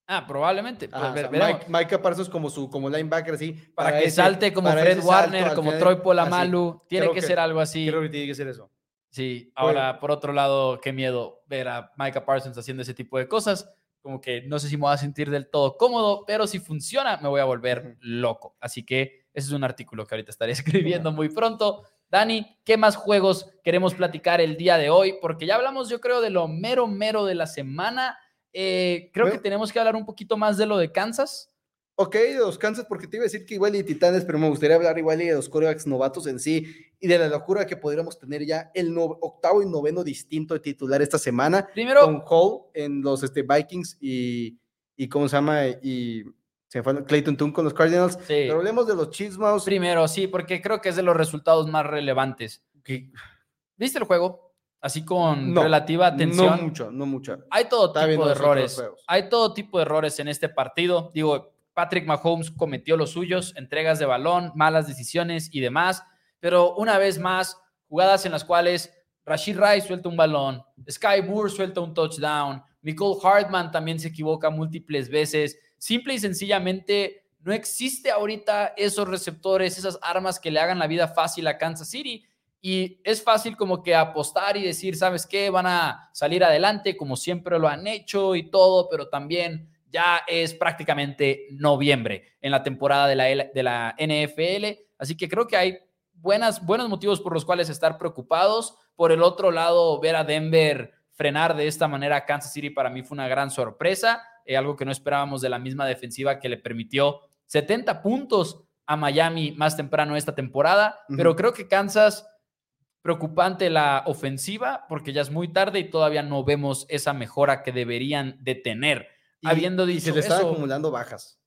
Ah, probablemente. pues, Ajá, o ver- sea, veremos. Mike- Micah Parsons como su como linebacker así para, que ese- salte como para Fred salto Warner, al como final, Troy así. Polamalu. Tiene Creo que, que- ser algo así. Creo que tiene que ser eso. Sí, ahora por otro lado, qué miedo ver a Micah Parsons haciendo ese tipo de cosas. Como que no sé si me voy a sentir del todo cómodo, pero si funciona, me voy a volver loco. Así que ese es un artículo que ahorita estaré escribiendo muy pronto. Dani, ¿qué más juegos queremos platicar el día de hoy? Porque ya hablamos, yo creo, de lo mero, mero de la semana. Eh, creo Bueno. que tenemos que hablar un poquito más de lo de Kansas. Ok, de los Kansas, porque te iba a decir que igual y Titanes, pero me gustaría hablar igual y de los corebacks novatos en sí y de la locura que podríamos tener ya el no- octavo y noveno distinto de titular esta semana Primero, con Hall en los este, Vikings y, y ¿cómo se llama? Y se fue Clayton Tune con los Cardinals. sí. Pero hablemos de los Chiefs, Mouse. Primero, sí, porque creo que es de los resultados más relevantes. ¿Viste el juego? Así con No, relativa atención. No mucho, no mucho. Hay todo Está tipo de errores. Hay todo tipo de errores en este partido. Digo, Patrick Mahomes cometió los suyos, entregas de balón, malas decisiones y demás. Pero una vez más, jugadas en las cuales Rashid Rice suelta un balón, Sky Moore suelta un touchdown, Nicole Hartman también se equivoca múltiples veces. Simple y sencillamente no existe ahorita esos receptores, esas armas que le hagan la vida fácil a Kansas City. Y es fácil como que apostar y decir, ¿sabes qué? Van a salir adelante como siempre lo han hecho y todo, pero también ya es prácticamente noviembre en la temporada de la, de la NFL. Así que creo que hay buenas, buenos motivos por los cuales estar preocupados. Por el otro lado, ver a Denver frenar de esta manera a Kansas City para mí fue una gran sorpresa, eh, algo que no esperábamos de la misma defensiva que le permitió 70 puntos a Miami más temprano esta temporada, pero creo que Kansas preocupante la ofensiva porque ya es muy tarde y todavía no vemos esa mejora que deberían de tener. Y- Habiendo dicho se le están acumulando bajas.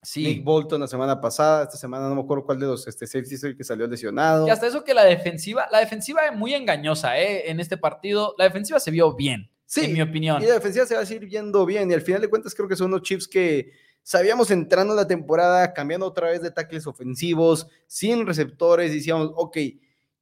sí, Nick Bolton la semana pasada, esta semana no me acuerdo cuál de los este, safeties el que salió lesionado. y hasta eso que la defensiva, la defensiva es muy engañosa ¿eh? en este partido. La defensiva se vio bien, Sí, en mi opinión. Y la defensiva se va a seguir viendo bien. Y al final de cuentas, creo que son unos Chiefs que sabíamos entrando en la temporada, cambiando otra vez de tackles ofensivos, sin receptores. Decíamos, ok,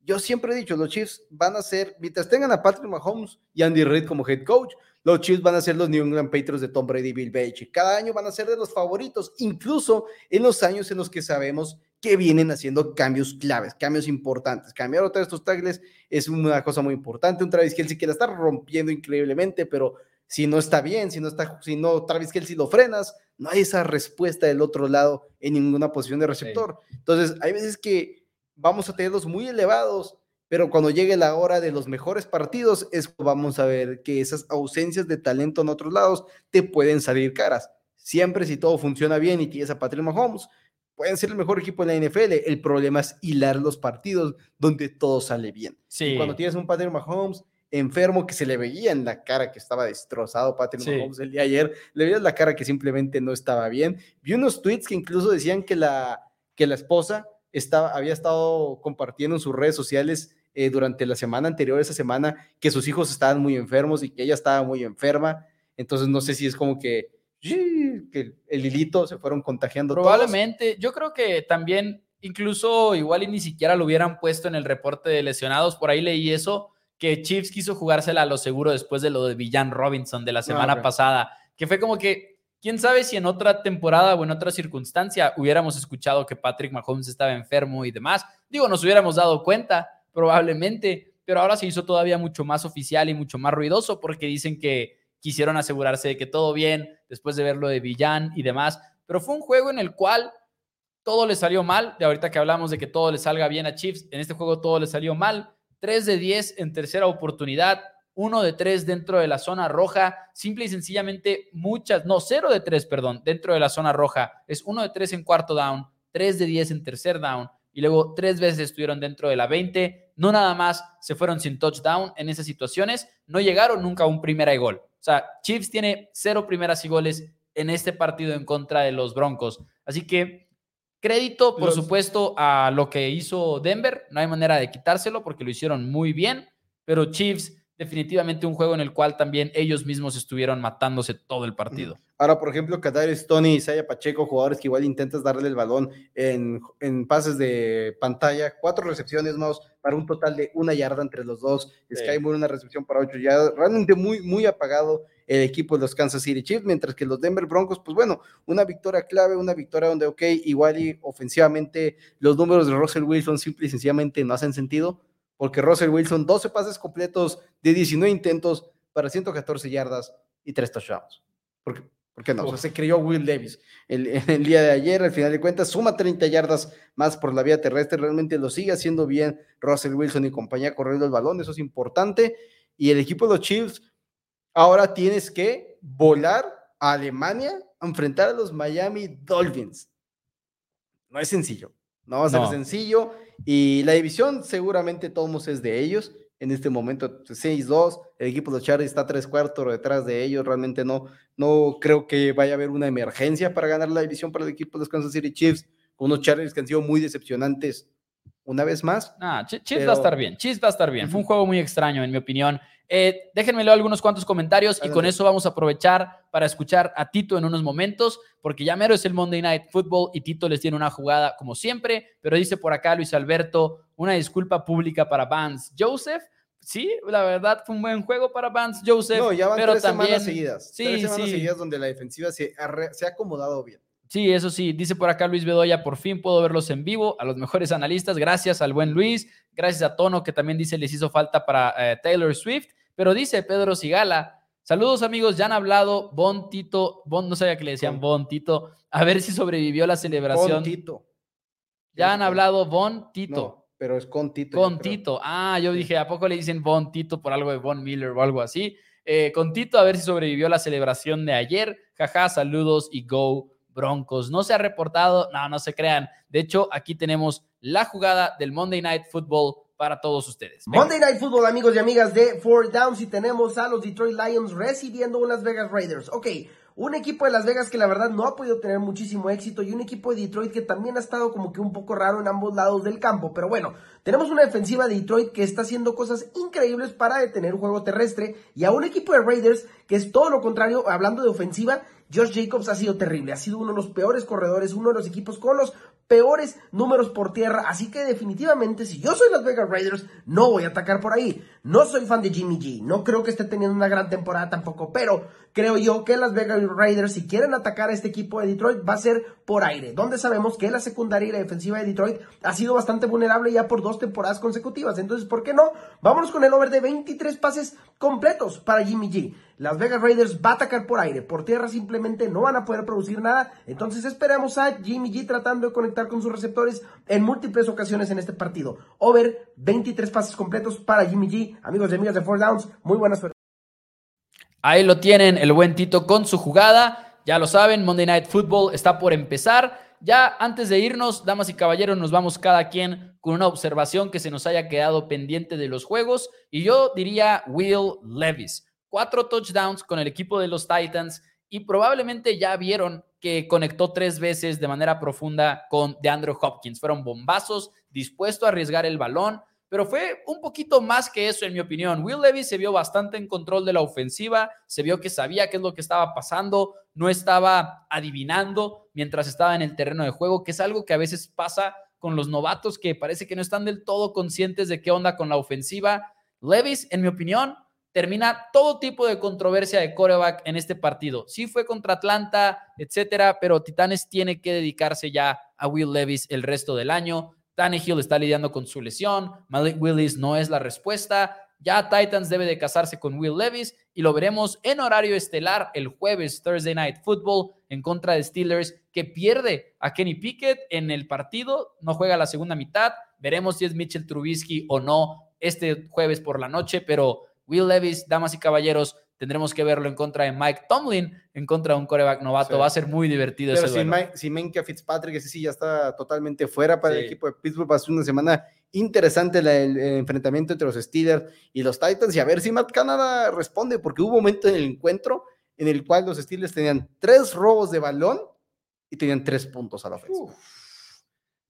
yo siempre he dicho, los Chiefs van a ser, mientras tengan a Patrick Mahomes y Andy Reid como head coach, los Chiefs van a ser los New England Patriots de Tom Brady y Bill Belichick. Cada año van a ser de los favoritos, incluso en los años en los que sabemos que vienen haciendo cambios claves, cambios importantes. Cambiar otra vez estos tackles es una cosa muy importante. Un Travis Kelsey que la está rompiendo increíblemente, pero si no está bien, si no está, si no Travis Kelsey lo frenas, no hay esa respuesta del otro lado en ninguna posición de receptor. Entonces, hay veces que vamos a tenerlos muy elevados, pero cuando llegue la hora de los mejores partidos es vamos a ver que esas ausencias de talento en otros lados te pueden salir caras. Siempre si todo funciona bien y tienes a Patrick Mahomes, pueden ser el mejor equipo en la NFL. El problema es hilar los partidos donde todo sale bien. Sí. Y cuando tienes un Patrick Mahomes enfermo que se le veía en la cara que estaba destrozado Patrick Sí. Mahomes el día de ayer, le veías la cara que simplemente no estaba bien. Vi unos tweets que incluso decían que la, que la esposa estaba, había estado compartiendo en sus redes sociales eh, durante la semana anterior, esa semana, que sus hijos estaban muy enfermos y que ella estaba muy enferma. Entonces no sé si es como que. Que el hilito se fueron contagiando todos. Probablemente. Yo creo que también, incluso igual y ni siquiera lo hubieran puesto en el reporte de lesionados. Por ahí leí eso, que Chiefs quiso jugársela a lo seguro después de lo de Villan Robinson de la semana ok. pasada, que fue como que quién sabe si en otra temporada o en otra circunstancia hubiéramos escuchado que Patrick Mahomes estaba enfermo y demás. Digo, nos hubiéramos dado cuenta, probablemente, pero ahora se hizo todavía mucho más oficial y mucho más ruidoso porque dicen que quisieron asegurarse de que todo bien después de ver lo de Villan y demás. Pero fue un juego en el cual todo le salió mal. De ahorita que hablamos de que todo le salga bien a Chiefs, en este juego todo le salió mal. 3 de 10 en tercera oportunidad, 1 de 3 dentro de la zona roja, simple y sencillamente muchas, no, 0 de 3, perdón, dentro de la zona roja. Es 1 de 3 en cuarto down, 3 de 10 en tercer down y luego tres veces estuvieron dentro de la 20. No nada más se fueron sin touchdown en esas situaciones, no llegaron nunca a un primera y gol. O sea, Chiefs tiene cero primeras y goles en este partido en contra de los Broncos. Así que crédito, por supuesto, a lo que hizo Denver. No hay manera de quitárselo porque lo hicieron muy bien, pero Chiefs definitivamente un juego en el cual también ellos mismos estuvieron matándose todo el partido. Ahora, por ejemplo, Kadar Stoney y Isaiah Pacheco, jugadores que igual intentas darle el balón en, en, pases de pantalla, cuatro recepciones más para un total de una yarda entre los dos. Sky Moore una recepción para ocho yardas. Realmente muy, muy apagado el equipo de los Kansas City Chiefs, mientras que los Denver Broncos, pues bueno, una victoria clave, una victoria donde, ok, igual y ofensivamente los números de Russell Wilson simple y sencillamente no hacen sentido, porque Russell Wilson, 12 pases completos de 19 intentos para 114 yardas y 3 touchdowns. ¿Por qué, no? O sea, se creyó Will Davis el, el, día de ayer, al final de cuentas, suma 30 yardas más por la vía terrestre, realmente lo sigue haciendo bien Russell Wilson y compañía corriendo el balón, eso es importante. Y el equipo de los Chiefs, ahora tienes que volar a Alemania a enfrentar a los Miami Dolphins. No es sencillo, no va a ser sencillo y la división seguramente todos es de ellos. En este momento 6-2, el equipo de Chargers está tres cuartos detrás de ellos. Realmente no, no creo que vaya a haber una emergencia para ganar la división para el equipo de los Kansas City Chiefs. Unos Chargers que han sido muy decepcionantes una vez más. Ah, Chiefs va a estar bien, Chiefs va a estar bien. Fue un juego muy extraño, en mi opinión. Eh, déjenme leer algunos cuantos comentarios y con eso vamos a aprovechar para escuchar a Tito en unos momentos, porque ya mero es el Monday Night Football y Tito les tiene una jugada como siempre, pero dice por acá Luis Alberto, una disculpa pública para Vance Joseph. Sí, la verdad fue un buen juego para Vance Joseph. No, ya van pero tres también, semanas seguidas. Sí, tres semanas seguidas donde la defensiva se se ha acomodado bien. Sí, eso sí, dice por acá Luis Bedoya, por fin puedo verlos en vivo, a los mejores analistas, gracias al buen Luis, gracias a Tono que también dice les hizo falta para eh, Taylor Swift, pero dice Pedro Sigala, saludos amigos, ya han hablado, Bon Tito, Bon no sabía que le decían Bon Tito, a ver si sobrevivió la celebración. Bon Tito. Ya han hablado Bon Tito. pero es con Tito. Con Tito, ah, yo dije, ¿a poco le dicen Bon Tito por algo de Von Miller o algo así? Eh, con Tito, a ver si sobrevivió la celebración de ayer, jaja, saludos y go Broncos. No se ha reportado, no, no se crean. De hecho, aquí tenemos la jugada del Monday Night Football para todos ustedes. Monday Night Football, amigos y amigas de Four Downs, y tenemos a los Detroit Lions recibiendo a Las Vegas Raiders. Ok, un equipo de Las Vegas que la verdad no ha podido tener muchísimo éxito y un equipo de Detroit que también ha estado como que un poco raro en ambos lados del campo. Pero bueno, tenemos una defensiva de Detroit que está haciendo cosas increíbles para detener un juego terrestre y a un equipo de Raiders que es todo lo contrario, hablando de ofensiva, Josh Jacobs ha sido terrible, ha sido uno de los peores corredores, uno de los equipos con los peores números por tierra, así que definitivamente si yo soy Las Vegas Raiders no voy a atacar por ahí. No soy fan de Jimmy G, no creo que esté teniendo una gran temporada tampoco, pero creo yo que Las Vegas Raiders si quieren atacar a este equipo de Detroit va a ser por aire, donde sabemos que la secundaria y la defensiva de Detroit ha sido bastante vulnerable ya por dos temporadas consecutivas, entonces ¿por qué no? Vámonos con el over de 23 pases completos para Jimmy G. Las Vegas Raiders va a atacar por aire, por tierra simplemente no van a poder producir nada. Entonces esperamos a Jimmy G tratando de conectar con sus receptores en múltiples ocasiones en este partido. Over 23 pases completos para Jimmy G. Amigos y amigas de Four Downs, muy buena suerte. Ahí lo tienen, el buen Tito con su jugada. Ya lo saben, Monday Night Football está por empezar. Ya antes de irnos, damas y caballeros, nos vamos cada quien con una observación que se nos haya quedado pendiente de los juegos. Y yo diría Will Levis cuatro touchdowns con el equipo de los Titans y probablemente ya vieron que conectó tres veces de manera profunda con DeAndre Hopkins. Fueron bombazos, dispuesto a arriesgar el balón, pero fue un poquito más que eso en mi opinión. Will Levis se vio bastante en control de la ofensiva, se vio que sabía qué es lo que estaba pasando, no estaba adivinando mientras estaba en el terreno de juego, que es algo que a veces pasa con los novatos que parece que no están del todo conscientes de qué onda con la ofensiva. Levis, en mi opinión, termina todo tipo de controversia de coreback en este partido. Sí fue contra Atlanta, etcétera, pero Titanes tiene que dedicarse ya a Will Levis el resto del año. Tannehill está lidiando con su lesión, Malik Willis no es la respuesta. Ya Titans debe de casarse con Will Levis y lo veremos en horario estelar el jueves, Thursday Night Football, en contra de Steelers, que pierde a Kenny Pickett en el partido, no juega la segunda mitad. Veremos si es Mitchell Trubisky o no este jueves por la noche, pero Will Levis, damas y caballeros, tendremos que verlo en contra de Mike Tomlin, en contra de un coreback novato. Va a ser muy divertido Pero ese si. Mike- si Minka Fitzpatrick, ese sí ya está totalmente fuera para el equipo de Pittsburgh. Va a ser una semana interesante la- el, el enfrentamiento entre los Steelers y los Titans. Y a ver si Matt Canada responde, porque hubo un momento en el encuentro en el cual los Steelers tenían tres robos de balón y tenían tres puntos a la ofensiva.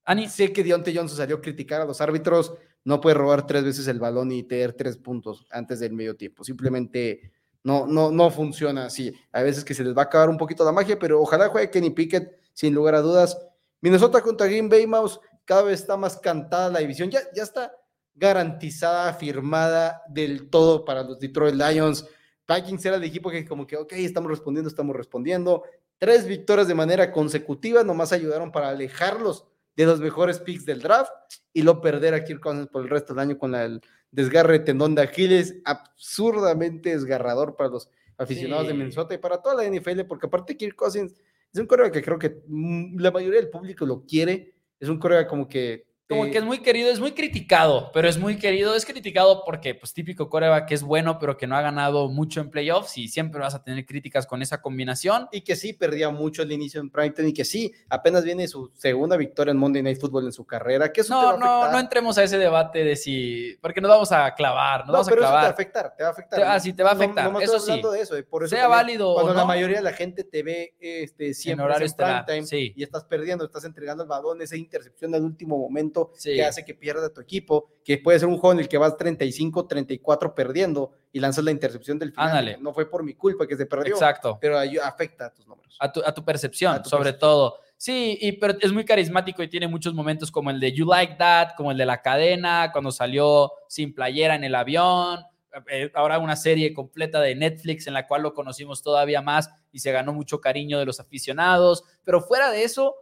Ani, Sé que Deontay Johnson salió a criticar a los árbitros. No puede robar tres veces el balón y tener tres puntos antes del medio tiempo. Simplemente no, no, no funciona así. A veces que se les va a acabar un poquito la magia, pero ojalá juegue Kenny Pickett, sin lugar a dudas. Minnesota contra Green Bay Mouse, cada vez está más cantada la división. Ya, ya está garantizada, firmada del todo para los Detroit Lions. Vikings era el equipo que como que, ok, estamos respondiendo, estamos respondiendo. Tres victorias de manera consecutiva nomás ayudaron para alejarlos de los mejores picks del draft y lo perder a Kirk Cousins por el resto del año con la- el desgarre de tendón de Aquiles, absurdamente desgarrador para los aficionados de. Minnesota y para toda la NFL, porque aparte Kirk Cousins es un coreback que creo que mm, la mayoría del público lo quiere, es un coreback como que... como que es muy querido, es muy criticado, pero es muy querido. Es criticado porque, pues, típico coreback que es bueno, pero que no ha ganado mucho en playoffs y siempre vas a tener críticas con esa combinación. y que sí perdía mucho al inicio en Primetime y que sí, apenas viene su segunda victoria en Monday Night Football en su carrera, que eso No, a no, no entremos a ese debate de si, porque nos vamos a clavar, nos No, vamos a pero eso te va a clavar. afectar, te va a afectar. Ah, ¿no? sí, te va a No- afectar, No, me eso sí. de eso, de por eso Sea también, válido o Cuando la no. mayoría de la gente te ve este, siempre horario en estelar, primetime sí. y estás perdiendo, estás entregando el balón, esa intercepción al último momento Sí. que hace que pierda tu equipo, que puede ser un juego en el que vas 35, 34 perdiendo y lanzas la intercepción del final. Ándale. No fue por mi culpa que se perdió, Exacto. pero afecta a tus números. A tu, a tu percepción, A tu sobre percepción. todo. Sí, y, pero es muy carismático y tiene muchos momentos como el de You Like That, como el de la cadena, cuando salió sin playera en el avión. eh, ahora una serie completa de Netflix en la cual lo conocimos todavía más y se ganó mucho cariño de los aficionados. Pero fuera de eso,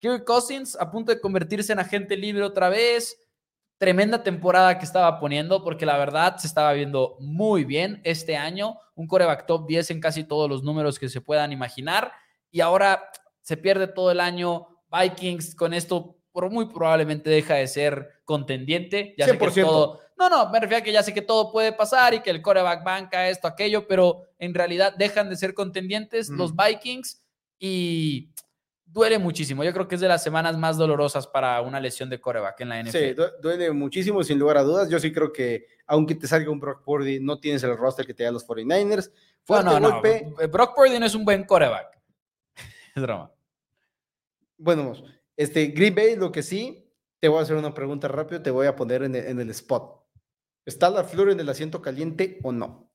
Kirk Cousins a punto de convertirse en agente libre otra vez. Tremenda temporada que estaba poniendo porque la verdad se estaba viendo muy bien este año. Un coreback top 10 en casi todos los números que se puedan imaginar. Y ahora se pierde todo el año. Vikings con esto por muy probablemente deja de ser contendiente. Ya sé que 100%. todo, no, no, me refiero a que ya sé que todo puede pasar y que el coreback banca esto, aquello, pero en realidad dejan de ser contendientes los Vikings y duele muchísimo. Yo creo que es de las semanas más dolorosas para una lesión de coreback en la NFL. Sí, du- duele muchísimo, sin lugar a dudas. Yo sí creo que, aunque te salga un Brock Purdy, no tienes el roster que te da los 49ers. No, Fuerte no, no. golpe. Brock Purdy no es un buen coreback. Es broma. Bueno, este, Green Bay, lo que sí, te voy a hacer una pregunta rápido, te voy a poner en el, en el spot. ¿Está la flor en el asiento caliente o no?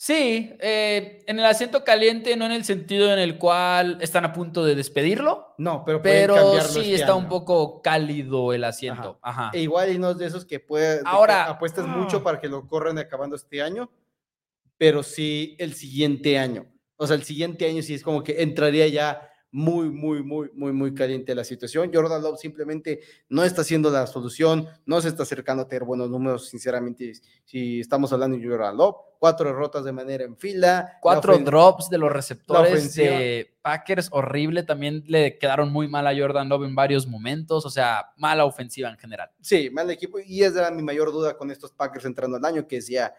Sí, eh, en el asiento caliente, no en el sentido en el cual están a punto de despedirlo, No, pero pero sí este está un año. poco cálido el asiento. Ajá. E igual y no es de esos que puede, de que Ahora- apuestas Ah. mucho para que lo corran acabando este año, pero sí el siguiente año. O sea, el siguiente año sí es como que entraría ya muy, muy, muy, muy, muy caliente la situación. Jordan Love simplemente no está siendo la solución, no se está acercando a tener buenos números, sinceramente, si estamos hablando de Jordan Love. Cuatro derrotas de manera en fila. la Cuatro drops de los receptores de Packers, horrible. También le quedaron muy mal a Jordan Love en varios momentos. O sea, mala ofensiva en general. Sí, mal equipo. Y esa era mi mayor duda con estos Packers entrando al año, que decía,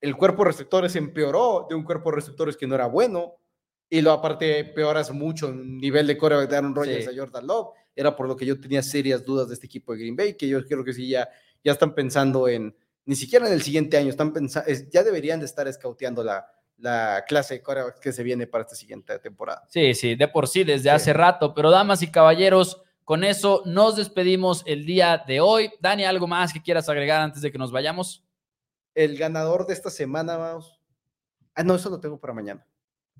el cuerpo de receptores empeoró de un cuerpo de receptores que no era bueno. Y lo aparte peoras mucho en nivel de coreback de Aaron Rodgers Sí. a Jordan Love. Era por lo que yo tenía serias dudas de este equipo de Green Bay, que yo creo que sí ya, ya están pensando en, ni siquiera en el siguiente año, están pensando, ya deberían de estar escauteando la, la clase de corebacks que se viene para esta siguiente temporada. Sí, sí, de por sí, desde Sí. hace rato. Pero damas y caballeros, con eso nos despedimos el día de hoy. Dani, ¿algo más que quieras agregar antes de que nos vayamos? El ganador de esta semana, vamos. Ah, no, eso lo tengo para mañana.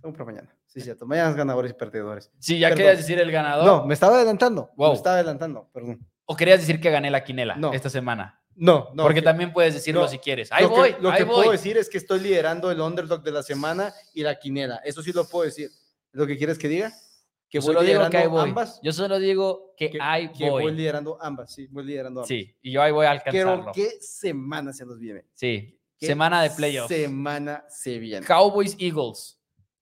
Tengo para mañana. Sí, cierto. Mañana es ganadores y perdedores. Sí, ya Perdón. querías decir el ganador. No, me estaba adelantando. Wow. Me estaba adelantando, perdón. ¿O querías decir que gané la quinela No. esta semana? No, no. Porque que- también puedes decirlo no, si quieres. Ahí lo que- voy, lo ahí que voy. puedo decir es que estoy liderando el underdog de la semana y la quinela. Eso sí lo puedo decir. ¿Lo que quieres que diga? Que Yo voy solo digo liderando que ahí voy. ambas. Yo solo digo que, Que, ahí que voy. voy. liderando ambas. Sí, voy liderando ambas. Sí, y yo ahí voy a alcanzarlo. Pero qué semana se nos viene. Sí, ¿Qué semana de playoffs. Semana se viene. Cowboys Eagles,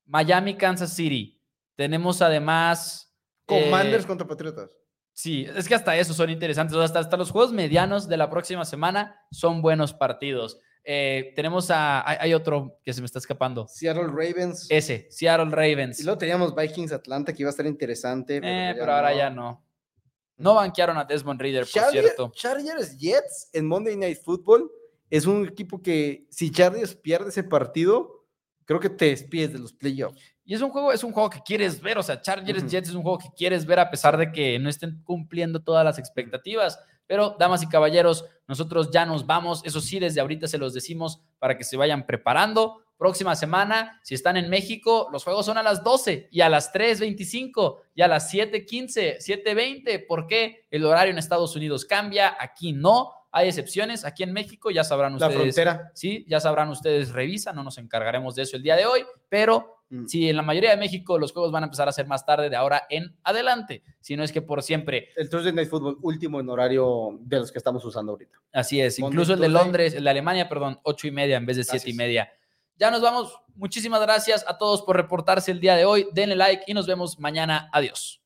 Miami Kansas City. Tenemos además Commanders eh, contra Patriotas. Sí, es que hasta eso son interesantes. Hasta, hasta los juegos medianos de la próxima semana son buenos partidos. Eh, tenemos a. Hay, hay otro que se me está escapando. Seattle Ravens. Ese, Seattle Ravens. Y luego teníamos Vikings Atlanta que iba a estar interesante. Eh, pero ahora no. ya no. No banquearon a Desmond Reader, por cierto. Chargers Jets en Monday Night Football es un equipo que si Chargers pierde ese partido, creo que te despides de los playoffs. Y es un juego, es un juego que quieres ver. O sea, Chargers. Jets es un juego que quieres ver a pesar de que no estén cumpliendo todas las expectativas. Pero, damas y caballeros, nosotros ya nos vamos. Eso sí, desde ahorita se los decimos para que se vayan preparando. Próxima semana, si están en México, los juegos son a las 12 y a las 3.25 y a las 7.15, 7.20. ¿Por qué? El horario en Estados Unidos cambia, aquí no. Hay excepciones. Aquí en México ya sabrán La ustedes. frontera. Sí, ya sabrán ustedes, revisa, no nos encargaremos de eso el día de hoy, pero Mm. si en la mayoría de México los juegos van a empezar a ser más tarde de ahora en adelante, si no es que por siempre. El Thursday Night Football último en horario de los que estamos usando ahorita. Así es, Monday, incluso el de. Londres, el de Alemania, perdón, ocho y media en vez de siete y media. Ya nos vamos. Muchísimas gracias a todos por reportarse el día de hoy. Denle like y nos vemos mañana. Adiós.